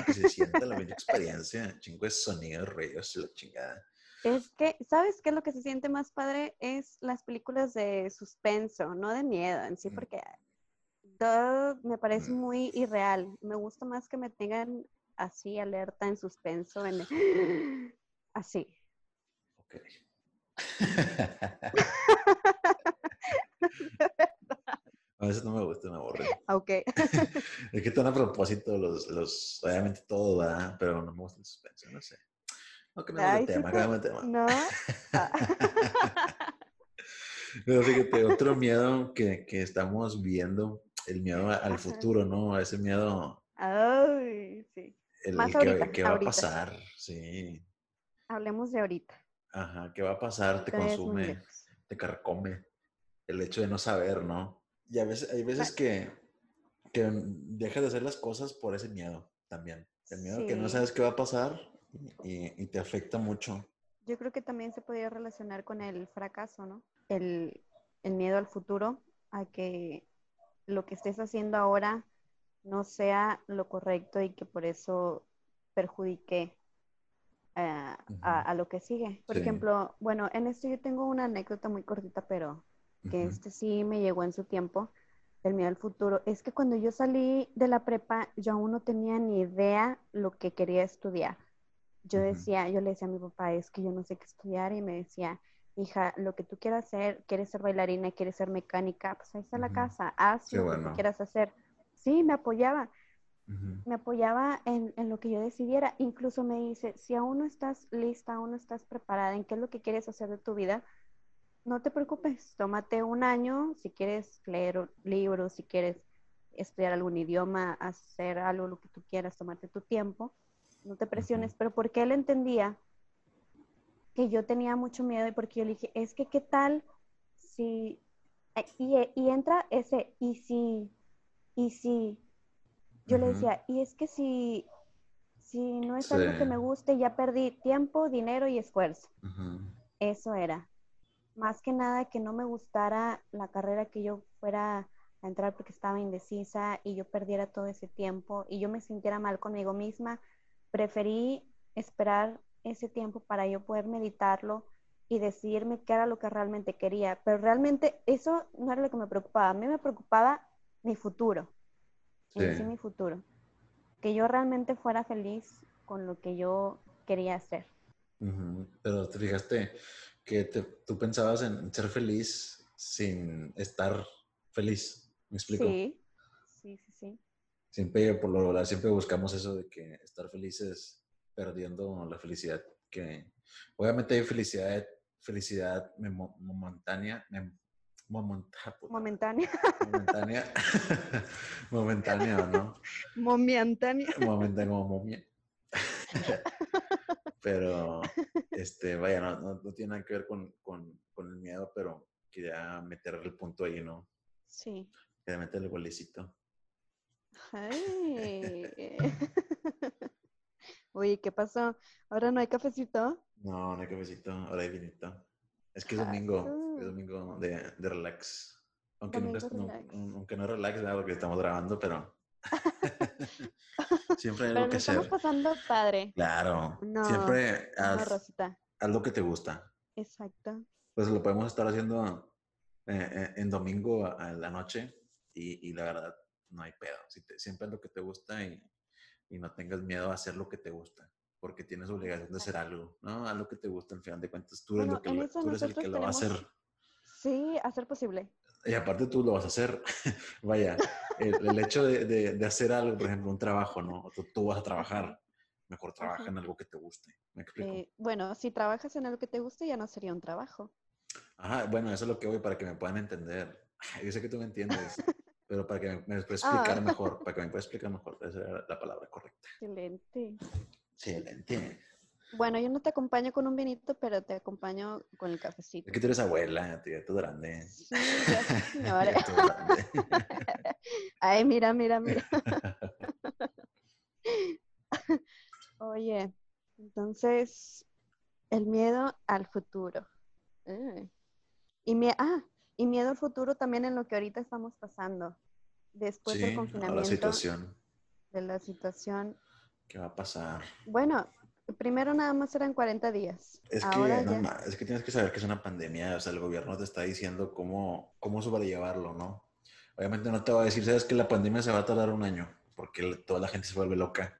que se sienta la misma [LAUGHS] experiencia, chingo de sonidos, ruidos y la chingada. Es que, ¿sabes qué es lo que se siente más padre? Es las películas de suspenso, no de miedo en sí, mm. porque todo me parece mm. muy irreal. Me gusta más que me tengan así alerta en suspenso, en... [GASPS] [GASPS] así. Ok. [LAUGHS] [LAUGHS] A veces no me gusta, me aburre. [LAUGHS] Ok. [LAUGHS] es que están a propósito los, los, obviamente todo, ¿verdad? Pero no me gusta el suspenso, no sé. No, que me el tema, sí el tema. No. [LAUGHS] Pero fíjate, otro miedo que, que estamos viendo, el miedo al futuro, ¿no? Ese miedo Ay, sí. El, Más el ahorita, ¿qué va a pasar? Sí. Hablemos de ahorita. Ajá, ¿qué va a pasar? Te consume, te carcome. El hecho de no saber, ¿no? Y a veces, hay veces que, que dejas de hacer las cosas por ese miedo también. El miedo que no Sí. sabes qué va a pasar y, y te afecta mucho. Yo creo que también se podría relacionar con el fracaso, ¿no? El, el miedo al futuro, a que lo que estés haciendo ahora no sea lo correcto y que por eso perjudique eh, a, a lo que sigue. Por Sí. ejemplo, bueno, en esto yo tengo una anécdota muy cortita, pero que este sí me llegó en su tiempo, el miedo al futuro. Es que cuando yo salí de la prepa, yo aún no tenía ni idea lo que quería estudiar. Yo decía, yo le decía a mi papá, es que yo no sé qué estudiar, y me decía, hija, lo que tú quieras hacer, quieres ser bailarina, quieres ser mecánica, pues ahí está la casa, haz Qué lo que bueno. quieras hacer. Sí, me apoyaba, me apoyaba en, en lo que yo decidiera. Incluso me dice, si aún no estás lista, aún no estás preparada en qué es lo que quieres hacer de tu vida, no te preocupes, tómate un año, si quieres leer libros, si quieres estudiar algún idioma, hacer algo, lo que tú quieras, tomarte tu tiempo, no te presiones, pero porque él entendía que yo tenía mucho miedo y porque yo le dije, es que qué tal si, eh, y, y entra ese, y si, y si, yo le decía, y es que si, si no es algo que me guste, ya perdí tiempo, dinero y esfuerzo. Eso era. Más que nada que no me gustara la carrera que yo fuera a entrar porque estaba indecisa y yo perdiera todo ese tiempo y yo me sintiera mal conmigo misma. Preferí esperar ese tiempo para yo poder meditarlo y decidirme qué era lo que realmente quería. Pero realmente eso no era lo que me preocupaba. A mí me preocupaba mi futuro. En sí mi futuro. Que yo realmente fuera feliz con lo que yo quería hacer. Pero te fijaste que te- tú pensabas en ser feliz sin estar feliz. ¿Me explico? Sí, sí, sí, sí. Siempre, por lo regular, siempre buscamos eso de que estar felices perdiendo la felicidad que... Obviamente hay felicidad, felicidad memo- momentánea, mem- momenta- Momentánea. momentánea, [LAUGHS] momentánea, ¿no? [LAUGHS] Momentánea. Momentánea momia. [LAUGHS] Pero, [LAUGHS] este, vaya, no, no, no tiene nada que ver con, con, con el miedo, pero quería meter el punto ahí, ¿no? Sí. Quería meter el golecito. Ay. [LAUGHS] [LAUGHS] Oye, ¿qué pasó? ¿Ahora no hay cafecito? No, no hay cafecito, ahora hay vinito. Es que es Ah, domingo, uh. es domingo de, de relax. Aunque, Domingo no- relax. aunque no relax, ¿verdad? porque estamos grabando, pero [LAUGHS] siempre hay algo lo que estamos hacer. pasando padre. Claro, No, siempre haz, lo que te gusta. Exacto. Pues lo podemos estar haciendo eh, eh, en domingo a, la noche y, y la verdad no hay pedo. Si te- siempre haz lo que te gusta y, y no tengas miedo a hacer lo que te gusta, porque tienes obligación de hacer algo, ¿no? Haz lo que te gusta, al final de cuentas tú eres, Bueno, lo que, tú eres el que lo va a hacer. Sí, hacer posible. Y aparte tú lo vas a hacer. [LAUGHS] Vaya, el, el hecho de, de- de hacer algo, por ejemplo, un trabajo, ¿no? Tú, tú vas a trabajar. Mejor trabaja Ajá. en algo que te guste. ¿Me explico? Eh, bueno, si trabajas en algo que te guste, ya no sería un trabajo. Ajá, bueno, eso es lo que voy para que me puedan entender. Yo sé que tú me entiendes, [LAUGHS] pero para que me, me puedas explicar Ah. mejor, para que me puedas explicar mejor, esa era la palabra correcta. Excelente. Excelente. Bueno, yo no te acompaño con un vinito, pero te acompaño con el cafecito. Es que tú eres abuela, tú grande. Sí, [LAUGHS] señora. [LAUGHS] Ay, mira, mira, mira. [LAUGHS] Oye, entonces, el miedo al futuro. Mm. Y, mie- ah, y miedo al futuro también en lo que ahorita estamos pasando. Después Sí, del a confinamiento, la situación. de la situación. ¿Qué va a pasar? Bueno, primero nada más eran 40 días. Es Ahora que, ya- es que tienes que saber que es una pandemia, o sea, el gobierno te está diciendo cómo, cómo sobrellevarlo, ¿no? Obviamente no te va a decir, sabes que la pandemia se va a tardar un año, porque toda la gente se vuelve loca.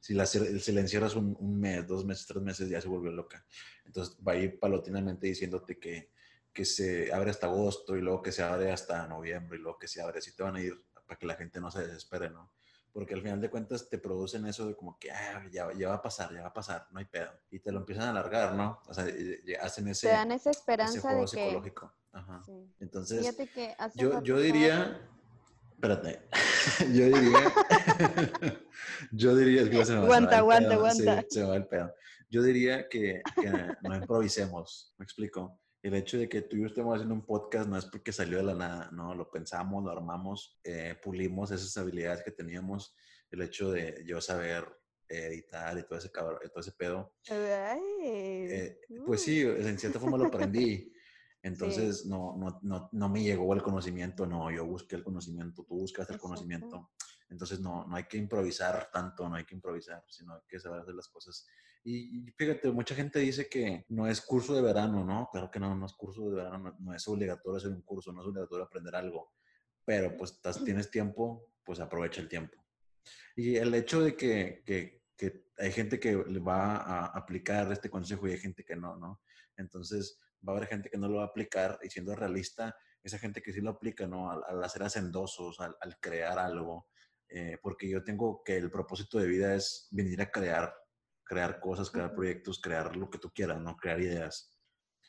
Si la, si la encierras un, un mes, dos meses, tres meses, ya se vuelve loca. Entonces va a ir palotinamente diciéndote que, que se abre hasta agosto y luego que se abre hasta noviembre y luego que se abre. Así te van a ir para que la gente no se desespere, ¿no? Porque al final de cuentas te producen eso de como que ah, ya, ya va a pasar, ya va a pasar, no hay pedo. Y te lo empiezan a alargar, ¿no? O sea, hacen ese, te dan esa ese esperanza juego de que... psicológico. Ajá. Sí. Entonces, que yo, [LAUGHS] yo diría, Espérate. [LAUGHS] Yo diría. yo diría. que se me, aguanta, aguanta, aguanta. se me va el pedo. Yo diría que, no improvisemos. Me explico. El hecho de que tú y yo estemos haciendo un podcast no es porque salió de la nada, ¿no? Lo pensamos, lo armamos, eh, pulimos esas habilidades que teníamos. El hecho de yo saber editar y todo ese, cabrón, todo ese pedo. Eh, pues sí, en cierta forma lo aprendí. [LAUGHS] Entonces no, no, no, no, me llegó el conocimiento, no, yo busqué el conocimiento, tú buscaste el conocimiento. Entonces no, no hay que improvisar tanto, no hay que improvisar, sino hay que saber hacer las cosas. Y, fíjate, mucha gente dice que no es curso de verano, ¿no? Claro que no, no es curso de verano, no, es obligatorio hacer un curso, no es obligatorio aprender algo, pero pues tienes tiempo, pues aprovecha el tiempo. Y el hecho de que, que, que hay gente que le va a aplicar este consejo y hay gente que no, ¿no? Entonces, va a haber gente que no lo va a aplicar y siendo realista, esa gente que sí lo aplica, ¿no? Al, hacer hacendosos, al, al crear algo, eh, porque yo tengo que el propósito de vida es venir a crear, crear cosas, crear proyectos, crear lo que tú quieras, ¿no? Crear ideas.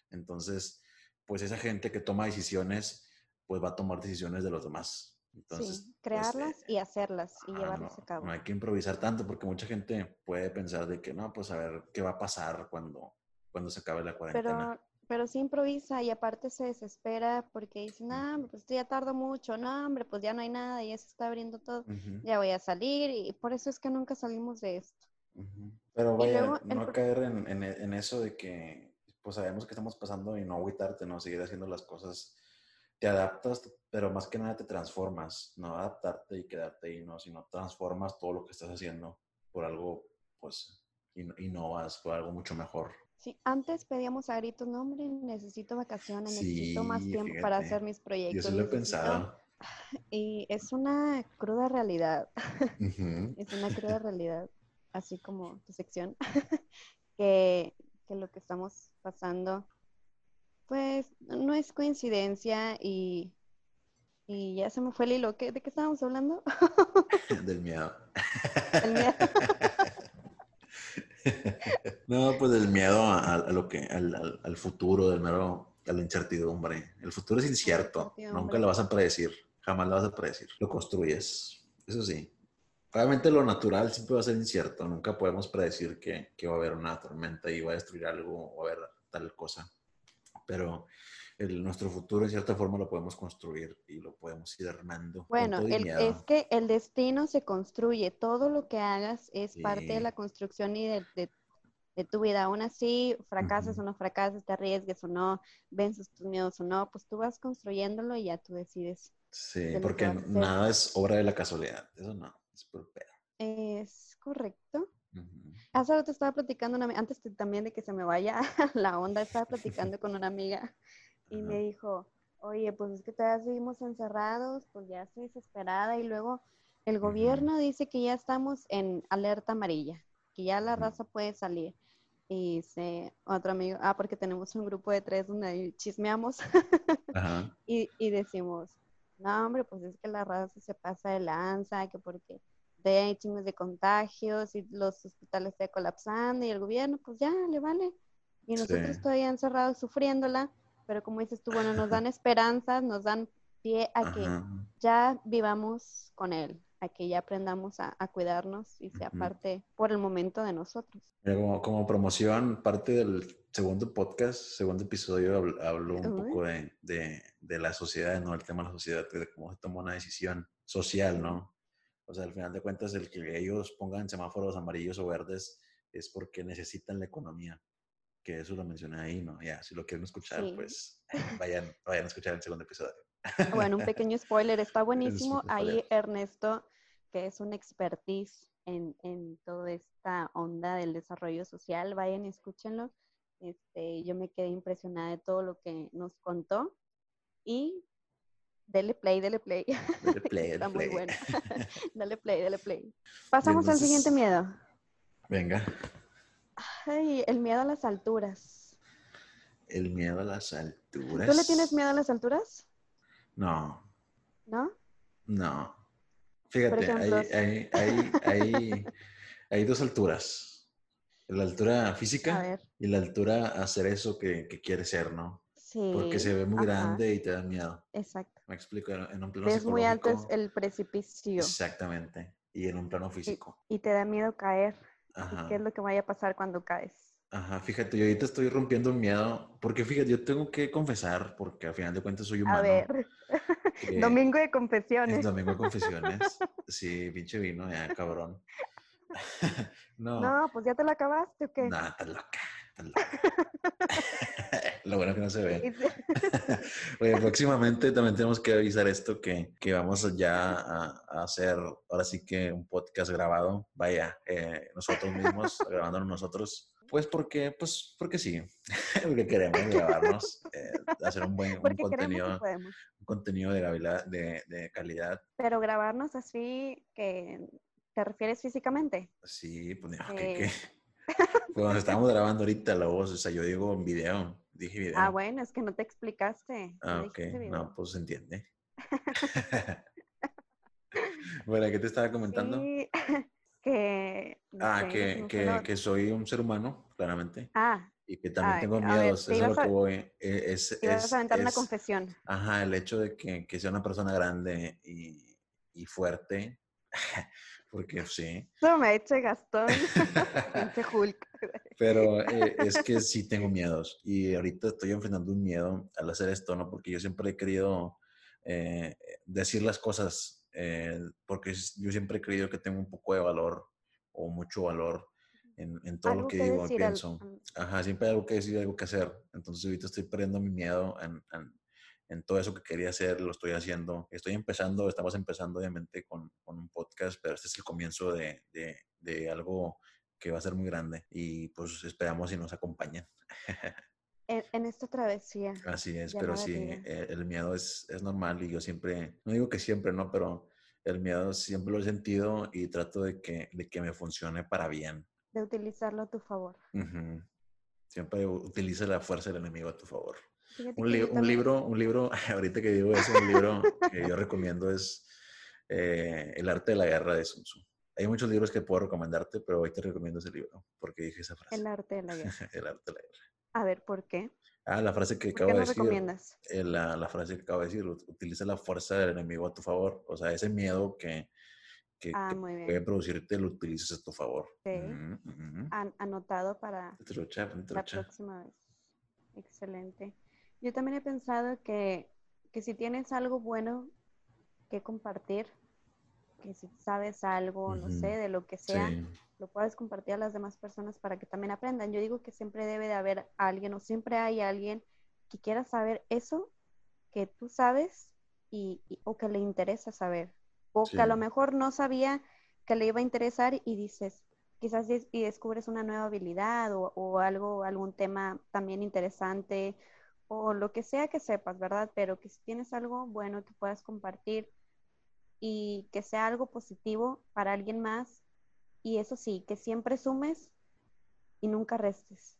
Entonces, pues esa gente que toma decisiones, pues va a tomar decisiones de los demás. Entonces, sí, pues, crearlas eh, y hacerlas y llevarlas a cabo. No hay que improvisar tanto porque mucha gente puede pensar de que no, pues a ver qué va a pasar cuando, cuando se acabe la cuarentena pero sí improvisa y aparte se desespera porque dice, no, pues ya tardo mucho, no, hombre, pues ya no hay nada, ya se está abriendo todo, ya voy a salir y por eso es que nunca salimos de esto. Pero vaya, no caer en, en, eso de que, pues sabemos que estamos pasando y no agüitarte, no seguir haciendo las cosas. Te adaptas, pero más que nada te transformas, no adaptarte y quedarte ahí, no, sino transformas todo lo que estás haciendo por algo, pues, innovas por algo mucho mejor. Sí, antes pedíamos a gritos, no, hombre, necesito vacaciones, necesito más tiempo para hacer mis proyectos. Yo lo he pensado. [LAUGHS] Y es una cruda realidad. [LAUGHS] es una cruda realidad, así como tu sección, [LAUGHS] que, que lo que estamos pasando, pues no es coincidencia y, y ya se me fue el hilo. ¿De qué estábamos hablando? Del miedo. Del miedo. [LAUGHS] no, pues del miedo a, lo que, al, al, futuro, del miedo a la incertidumbre. El futuro es incierto, nunca lo vas a predecir, jamás lo vas a predecir, lo construyes, eso sí. Obviamente lo natural siempre va a ser incierto, nunca podemos predecir que, que va a haber una tormenta y va a destruir algo o va a haber tal cosa, pero el, nuestro futuro en cierta forma lo podemos construir y lo podemos ir armando. Bueno, es que el destino se construye, todo lo que hagas es parte de la construcción y de, de, tu vida. Aún así, fracasas o no fracasas, te arriesgues o no, vences tus miedos o no, pues tú vas construyéndolo y ya tú decides. Sí, porque nada es obra de la casualidad, eso no, es por pedo. Es correcto. Hace rato estaba platicando, una, antes también de que se me vaya [LAUGHS] la onda, estaba platicando con una amiga y me dijo, oye, pues es que todavía seguimos encerrados, pues ya estoy desesperada y luego el gobierno dice que ya estamos en alerta amarilla, que ya la raza puede salir. Y dice otro amigo, ah, porque tenemos un grupo de tres donde chismeamos [LAUGHS] y, y, decimos, no, hombre, pues es que la raza se pasa de lanza, que porque hay chingos de contagios y los hospitales están colapsando y el gobierno, pues ya, le vale. Y nosotros todavía encerrados sufriéndola pero como dices tú, bueno, nos dan esperanzas, nos dan pie a que ya vivamos con él, a que ya aprendamos a, cuidarnos y sea parte por el momento de nosotros. Como, promoción, parte del segundo podcast, segundo episodio, habló un poco de, de, la sociedad, ¿no? El tema de la sociedad, de cómo se toma una decisión social, ¿no? O sea, al final de cuentas, el que ellos pongan semáforos amarillos o verdes es porque necesitan la economía que eso lo mencioné ahí, ¿no? Ya, si lo quieren escuchar, pues vayan, [LAUGHS] vayan a escuchar el segundo episodio. Bueno, un pequeño spoiler, está [LAUGHS] buenísimo. Ahí Ernesto, que es un expertise en, en toda esta onda del desarrollo social, vayan y escúchenlo. Este, yo me quedé impresionada de todo lo que nos contó y dele play, dele play. Dele play, [LAUGHS] Está muy bueno. dale play, dale play. Pasamos al siguiente miedo. Venga. Ay, el miedo a las alturas. El miedo a las alturas. ¿Tú le tienes miedo a las alturas? No. ¿No? No. Fíjate, hay, hay, hay, hay, dos alturas. La altura física y la altura a hacer eso que, que quieres ser, ¿no? Sí. Porque se ve muy ajá, grande y te da miedo. Exacto. Me explico, en un plano Ves muy alto es el precipicio Exactamente. Y en un plano físico. y te da miedo caer. ¿Y Ajá. ¿Qué es lo que vaya a pasar cuando caes? Ajá, fíjate, yo ahorita estoy rompiendo un miedo, porque fíjate, yo tengo que confesar, porque al final de cuentas soy humano. A ver, [LAUGHS] que domingo de Es confesiones. domingo de confesiones. [LAUGHS] Sí, pinche vino, ya, cabrón. [LAUGHS] No, No, pues ya te la acabaste o qué? no, estás loca, estás loca. Lo bueno que no se ve. [LAUGHS] Oye, próximamente también tenemos que avisar esto, que, que vamos ya a, a hacer, ahora sí que un podcast grabado, vaya, eh, nosotros mismos, [LAUGHS] grabándonos nosotros. Pues porque, pues porque sí, [LAUGHS] porque queremos grabarnos, eh, hacer un buen un contenido, un contenido de, de, de calidad. Pero grabarnos así que te refieres físicamente. Sí, pues Eh. que, que- Pues cuando estábamos grabando ahorita la voz, o sea, yo digo en video, dije video. Ah, bueno, es que no te explicaste. Ah, ok, video. no, pues se entiende. [LAUGHS] [LAUGHS] bueno, ¿qué te estaba comentando? Sí, [LAUGHS] que... no Ah, sé, que, no que, que soy un ser humano, claramente, Ah, y que también tengo ver, miedos, te eso es lo que voy. eh, Es, te ibas es- a aventar una es- confesión. Ajá, el hecho de que, que sea una persona grande y, y fuerte, porque sí, Eso me hecho Gastón. [LAUGHS] Hulk. pero eh, [LAUGHS] es que sí tengo miedos y ahorita estoy enfrentando un miedo al hacer esto, ¿no? Porque yo siempre he querido eh, decir las cosas, eh, porque yo siempre he creído que tengo un poco de valor o mucho valor en, en todo lo que que digo y pienso. Ajá, siempre hay algo que decir, algo que hacer. Entonces ahorita estoy perdiendo mi miedo en, en- en todo eso que quería hacer, lo estoy haciendo. Estoy empezando, estamos empezando obviamente con, con un podcast, pero este es el comienzo de, de- de algo que va a ser muy grande y pues esperamos si nos acompañan. [LAUGHS] en, en esta travesía. Así es, pero sí, vida. eh, el miedo es, es normal y yo siempre, no digo que siempre, ¿no? Pero el miedo siempre lo he sentido y trato de que, de que me funcione para bien. De utilizarlo a tu favor. Ujú. Siempre utiliza la fuerza del enemigo a tu favor. Un, li- un libro, un libro, [LAUGHS] ahorita que digo eso, un libro que yo recomiendo es eh, El arte de la guerra de Sun Tzu. Hay muchos libros que puedo recomendarte, pero hoy te recomiendo ese libro porque dije esa frase. El arte de la guerra. [LAUGHS] El arte de la guerra. A ver, ¿por qué? Ah, la frase que ¿Por qué acabo de decir. recomiendas? eh, la, la frase que acabo de decir, ut- utiliza la fuerza del enemigo a tu favor. O sea, ese miedo que, que, Ah, que puede producirte, lo utilizas a tu favor. Ok. Ujú, ujú. An- anotado para la próxima vez. Excelente. Yo también he pensado que, que si tienes algo bueno que compartir, que si sabes algo, no Ujú. sé, de lo que sea, Sí, lo puedes compartir a las demás personas para que también aprendan. Yo digo que siempre debe de haber alguien o siempre hay alguien que quiera saber eso que tú sabes y, y- o que le interesa saber. O que a lo mejor no sabía que le iba a interesar y dices, quizás y descubres una nueva habilidad o, o algo, algún tema también interesante o lo que sea que sepas, ¿verdad? Pero que si tienes algo bueno que puedas compartir y que sea algo positivo para alguien más y eso sí, que siempre sumes y nunca restes.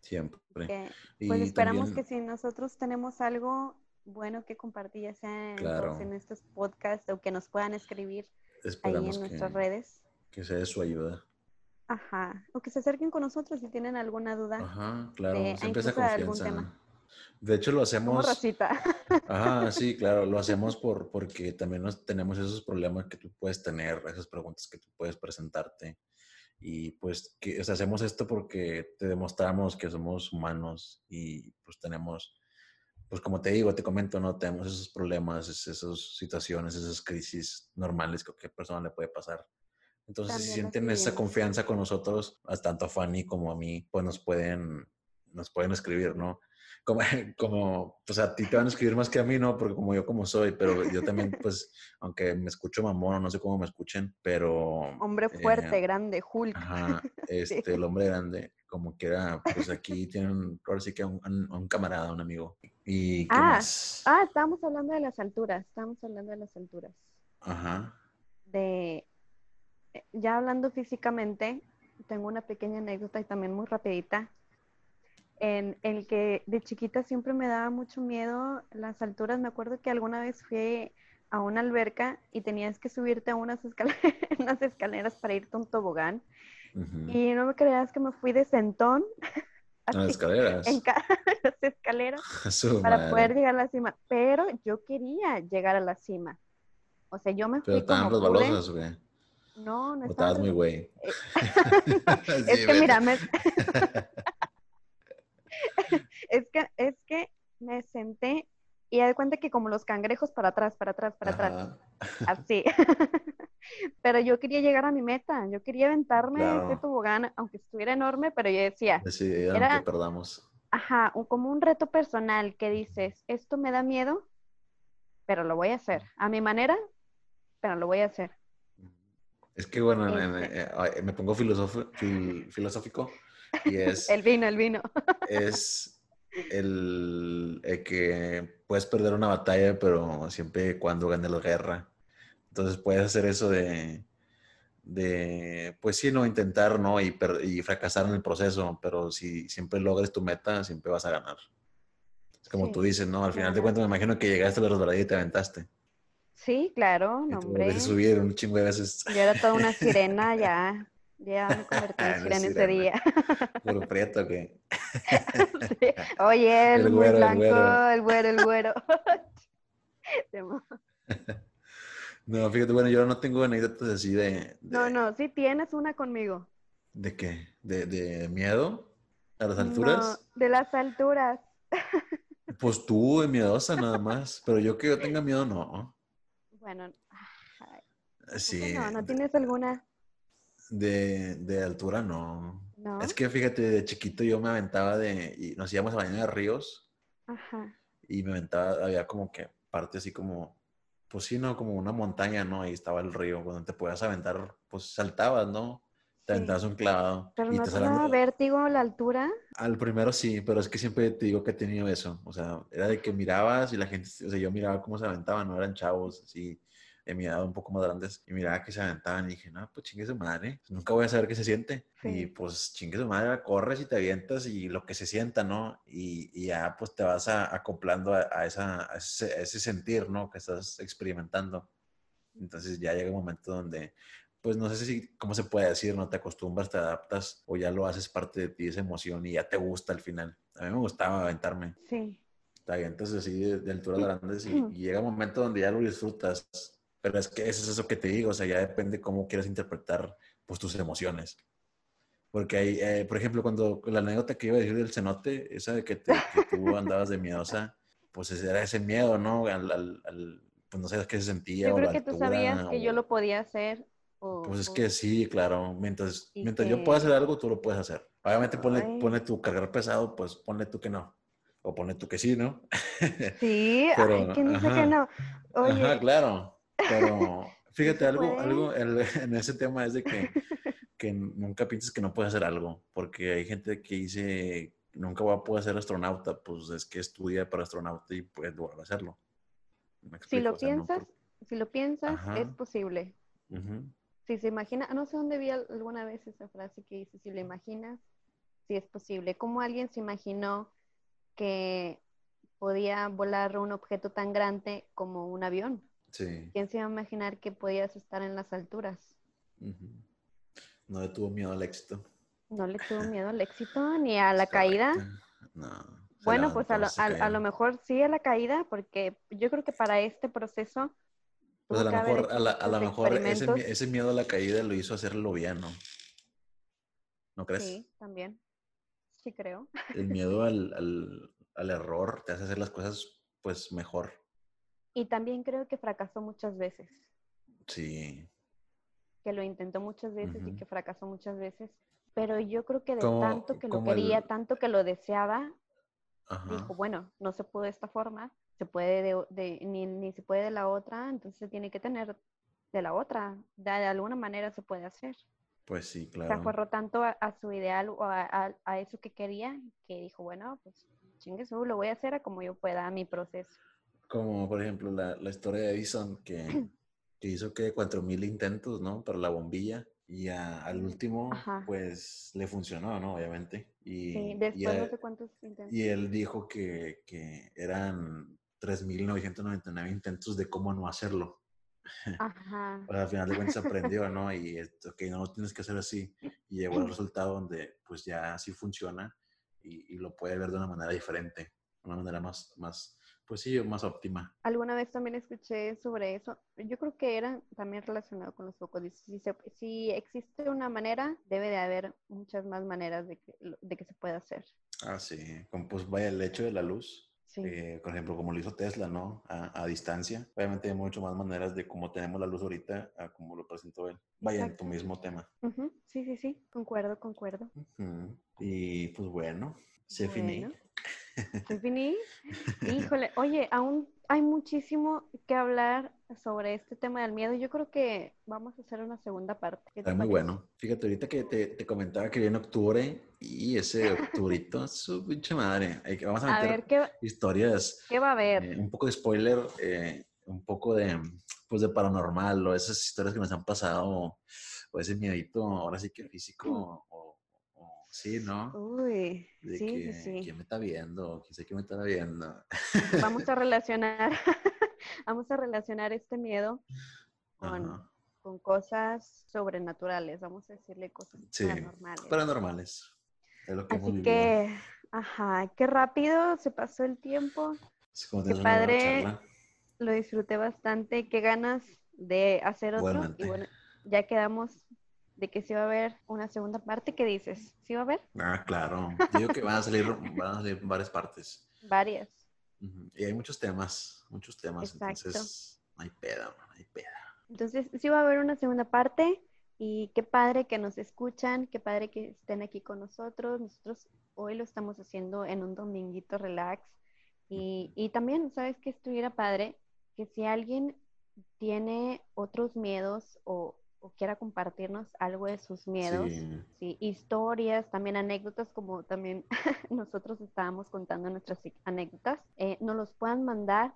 siempre. Que, Y pues esperamos también- que si nosotros tenemos algo bueno que compartir, ya sea en, Claro. voz, en estos podcasts o que nos puedan escribir ahí en que, nuestras redes. que sea de su ayuda. Ajá. O que se acerquen con nosotros si tienen alguna duda. Ajá, claro, de- siempre esa confianza. tema. De hecho, lo hacemos. Rosita. [LAUGHS] Ajá, sí, claro, lo hacemos por, porque también nos, tenemos esos problemas que tú puedes tener, esas preguntas que tú puedes presentarte. Y pues que, o sea, hacemos esto porque te demostramos que somos humanos y pues tenemos, pues como te digo, te comento, ¿no? Tenemos esos problemas, es- esas situaciones, esas crisis normales que a cualquier persona le puede pasar. Entonces, si También sienten esa confianza con nosotros, tanto a Fanny como a mí, pues nos pueden, nos pueden escribir, ¿no? Como, [LAUGHS] como, pues a ti te van a escribir más que a mí, ¿no? Porque como yo como soy, pero yo también, [LAUGHS] pues, aunque me escucho mamón no sé cómo me escuchen, pero... Hombre eh, fuerte, grande, Hulk. Ajá, [LAUGHS] este, el hombre grande, como quiera, pues aquí tienen, ahora sí que a un, un camarada, un amigo. ¿Y qué Ah, más? Ah, estábamos hablando de las alturas. Estábamos hablando de las alturas. Ajá, De. Ya hablando físicamente, tengo una pequeña anécdota y también muy rapidita. En el que de chiquita siempre me daba mucho miedo las alturas. Me acuerdo que alguna vez fui a una alberca y tenías que subirte a unas, escal- [LAUGHS] unas escaleras para irte a un tobogán. Y no me creas que me fui de sentón [LAUGHS] [LAUGHS] En las escaleras. En las escaleras para poder llegar a la cima. Pero yo quería llegar a la cima. O sea, yo me fui Pero estaban resbalosas, güey. No, no estabas muy güey. [LAUGHS] Eh, [LAUGHS] es que mira, me... [LAUGHS] es que es que me senté y de cuenta que como los cangrejos para atrás, para atrás, para atrás. Así. pero yo quería llegar a mi meta, yo quería aventarme claro. ese tobogán, aunque estuviera enorme, pero yo decía. Sí, era, que perdamos. Ajá, como un reto personal que dices, esto me da miedo, pero lo voy a hacer. A mi manera, pero lo voy a hacer. Es que bueno, este eh, me pongo filosófico y es... [LAUGHS] el vino, el vino. es el, que puedes perder una batalla, pero siempre cuando gane la guerra. Entonces puedes hacer eso de, de pues sí, no, intentar, ¿no? Y, y, fracasar en el proceso, pero si siempre logres tu meta, siempre vas a ganar. Es como tú dices, ¿no? Al final de cuentas me imagino que llegaste a la resbaladilla y te aventaste. Sí, claro, no, hombre. subir un chingo de veces. Yo era toda una sirena ya. [LAUGHS] Ya me convertí en sirena ese día. [LAUGHS] Puro prieto que. [LAUGHS] Oye, el, muy blanco, el güero, el güero. no, fíjate, bueno, yo no tengo anécdotas así de, No, no, sí tienes una conmigo. ¿De qué? ¿De, de miedo? ¿A las alturas? No, de las alturas. Pues tú, miedosa nada más. Pero yo que yo tenga miedo, no. Bueno, sí. No, ¿no tienes alguna? De, de altura, no. Es que fíjate, de chiquito yo me aventaba de. Y nos íbamos a bañar de ríos. Ajá. Y me aventaba, había como que parte así como. Pues sí, ¿no? Como una montaña, ¿no? Ahí estaba el río. Cuando te podías aventar, pues saltabas, ¿no? Te aventabas un clavado. ¿Pero y no te, daba vértigo la altura? Al primero sí, pero es que siempre te digo que he tenido eso. O sea, era de que mirabas y la gente, o sea, yo miraba cómo se aventaban, no eran chavos, así, de mi edad un poco más grandes, y miraba que se aventaban y dije, no, pues chingue su madre, nunca voy a saber qué se siente. Y pues chingue su madre, corres y te avientas y lo que se sienta, ¿no? Y, y ya pues te vas acoplando a, esa, a ese, a ese sentir, ¿no? Que estás experimentando. Entonces ya llega un momento donde pues no sé si, ¿cómo se puede decir? No te acostumbras, te adaptas o ya lo haces parte de ti, esa emoción y ya te gusta al final. A mí me gustaba aventarme. Sí. Te avientas así de, alturas grandes y, llega un momento donde ya lo disfrutas. Pero es que eso es eso que te digo, o sea, ya depende cómo quieras interpretar pues tus emociones. Porque hay, eh, por ejemplo, cuando la anécdota que iba a decir del cenote, esa de que, tú andabas de miedosa, pues era ese miedo, ¿no? Al, al, pues no sé qué se sentía. Yo creo que tú sabías que yo lo podía hacer pues es que sí, claro. Mientras, mientras yo pueda hacer algo, tú lo puedes hacer. Obviamente pone, pone tu cargar pesado, pues ponle tú que no. O pone tú que sí, ¿no? [LAUGHS] Sí, Pero, ay, ¿quién dice que no? Oye. Ajá, claro. Pero [LAUGHS] fíjate, algo, algo [LAUGHS] en ese tema es de que, que nunca pienses que no puedes hacer algo. Porque hay gente que dice, nunca voy a poder ser astronauta. Pues es que estudia para astronauta y puedes lograr hacerlo. Si lo piensas, si lo piensas, es posible. Si se imagina, no sé dónde vi alguna vez esa frase que dice, si lo imaginas, si es posible. ¿Cómo alguien se imaginó que podía volar un objeto tan grande como un avión? Sí. ¿Quién se iba a imaginar que podías estar en las alturas? No le tuvo miedo al éxito. No le tuvo miedo al éxito ni a la caída. No. Bueno, pues a lo, a lo, mejor sí a la caída, porque yo creo que para este proceso pues a lo mejor, a, lo mejor ese, miedo a la caída lo hizo hacerlo bien, ¿no? ¿No crees? Sí, también. Sí, creo. El miedo al, error te hace hacer las cosas, pues, mejor. Y también creo que fracasó muchas veces. Sí. Que lo intentó muchas veces y que fracasó muchas veces. Pero yo creo que de tanto que lo quería, tanto que lo deseaba, dijo, bueno, no se pudo de esta forma, se puede de, ni, ni, se puede de la otra, entonces se tiene que tener de la otra. De, alguna manera se puede hacer. Pues sí, claro. Se aferró tanto a, su ideal o a, a, eso que quería que dijo, bueno, pues chingue su, lo voy a hacer a como yo pueda, a mi proceso. Como por ejemplo la, la historia de Edison, que, [CLEARS THROAT] que hizo que cuatro mil intentos, ¿no? Para la bombilla. Y al último, pues le funcionó, ¿no? Obviamente. Y, sí, después no sé cuántos intentos. Y él dijo que, que eran 3.999 intentos de cómo no hacerlo. Ajá. [LAUGHS] al final de cuentas aprendió, ¿no? Y, ok, no lo tienes que hacer así. Y llegó al resultado donde pues ya sí funciona y, lo puede ver de una manera diferente, una manera más, más, pues sí, más óptima. Alguna vez también escuché sobre eso. Yo creo que era también relacionado con los focos. Si, si existe una manera, debe de haber muchas más maneras de que, de que se pueda hacer. Ah, sí. pues vaya el hecho de la luz. Eh, por ejemplo, como lo hizo Tesla, ¿no? A, distancia. Obviamente hay mucho más maneras de cómo tenemos la luz ahorita a como lo presentó él. Vaya en tu mismo tema. Sí, sí, sí. Concuerdo, concuerdo. Y pues bueno, se finí. Finí. [LAUGHS] Híjole, oye, aún hay muchísimo que hablar sobre este tema del miedo. Yo creo que vamos a hacer una segunda parte. Está muy bueno. Fíjate, ahorita que te, comentaba que viene octubre y ese octubrito, [LAUGHS] su pinche madre. Vamos a meter historias. ¿Qué va a haber? Eh, un poco de spoiler, eh, un poco de, pues de paranormal o esas historias que nos han pasado o ese miedito, ahora sí que físico Sí, ¿no? Uy, sí, sí, sí. ¿Quién me está viendo? ¿Quién sé quién me está viendo? Vamos a [LAUGHS] relacionar, [LAUGHS] vamos a relacionar este miedo con, cosas sobrenaturales, vamos a decirle cosas paranormales. Paranormales. Es lo que Así que, ajá, qué rápido se pasó el tiempo. qué padre, lo disfruté bastante, qué ganas de hacer otro. Y bueno, ya quedamos de que sí va a haber una segunda parte. ¿Qué dices? ¿Sí va a haber? Ah, claro. [LAUGHS] Digo que van a salir, van a salir varias partes. Varias. Y hay muchos temas, muchos temas. Entonces, no hay peda, no hay peda. Entonces, sí va a haber una segunda parte. Y qué padre que nos escuchan, qué padre que estén aquí con nosotros. Nosotros hoy lo estamos haciendo en un dominguito relax. Y, y también, ¿sabes qué estuviera padre? Que si alguien tiene otros miedos o, o quiera compartirnos algo de sus miedos, sí. historias, también anécdotas, como también [LAUGHS] nosotros estábamos contando nuestras anécdotas, eh, nos los puedan mandar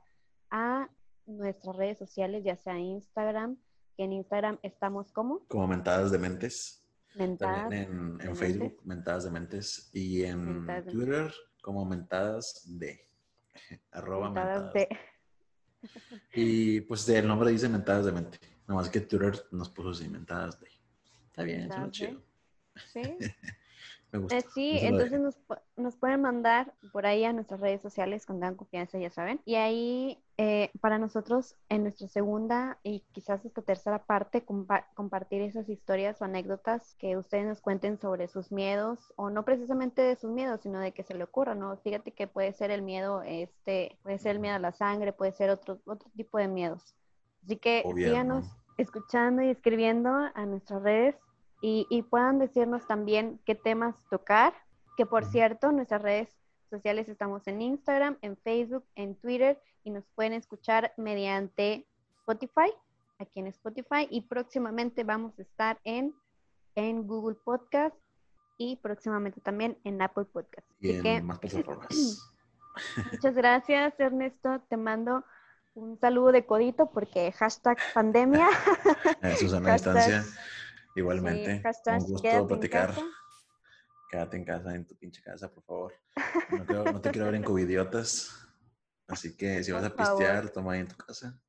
a nuestras redes sociales, ya sea Instagram, que en Instagram estamos como... Como Mentadas de Mentes. Mentadas También en, Facebook, Mentadas de Mentes. Y en Twitter, como Mentadas de. [LAUGHS] Arroba Mentadas, De. Y pues el nombre dice Mentadas de Mente. Nomás que Twitter nos puso así, mentadas de. Está bien, es chido. Sí. [LAUGHS] Me gusta. Eh, sí, entonces nos, nos, pueden mandar por ahí a nuestras redes sociales con dan confianza, ya saben. Y ahí, eh, para nosotros, en nuestra segunda y quizás esta tercera parte, compartir esas historias o anécdotas que ustedes nos cuenten sobre sus miedos, o no precisamente de sus miedos, sino de que se le ocurra, ¿no? Fíjate que puede ser el miedo, este, puede ser el miedo a la sangre, puede ser otro, otro tipo de miedos. Así que síganos escuchando y escribiendo a nuestras redes y, puedan decirnos también qué temas tocar, que por cierto, nuestras redes sociales estamos en Instagram, en Facebook, en Twitter y nos pueden escuchar mediante Spotify, aquí en Spotify y próximamente vamos a estar en, en Google Podcast y próximamente también en Apple Podcast. Y en más [CLEARS THROAT] plataformas. Muchas gracias, Ernesto. Te mando un saludo de codito porque hashtag pandemia. [LAUGHS] Eh, Susana distancia. Igualmente. un gusto platicar. Quédate en casa, en tu pinche casa, por favor. No, te quiero ver en covidiotas. Así que si vas a [LAUGHS] pistear, toma ahí en tu casa.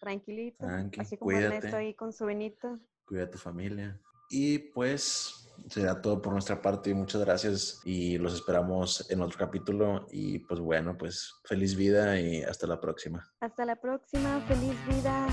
Tranquilito. así como cuídate. ahí con su venito. Cuida a tu familia. Y pues será todo por nuestra parte. Muchas gracias y los esperamos en otro capítulo. Y pues bueno, pues feliz vida y hasta la próxima. Hasta la próxima. Feliz vida.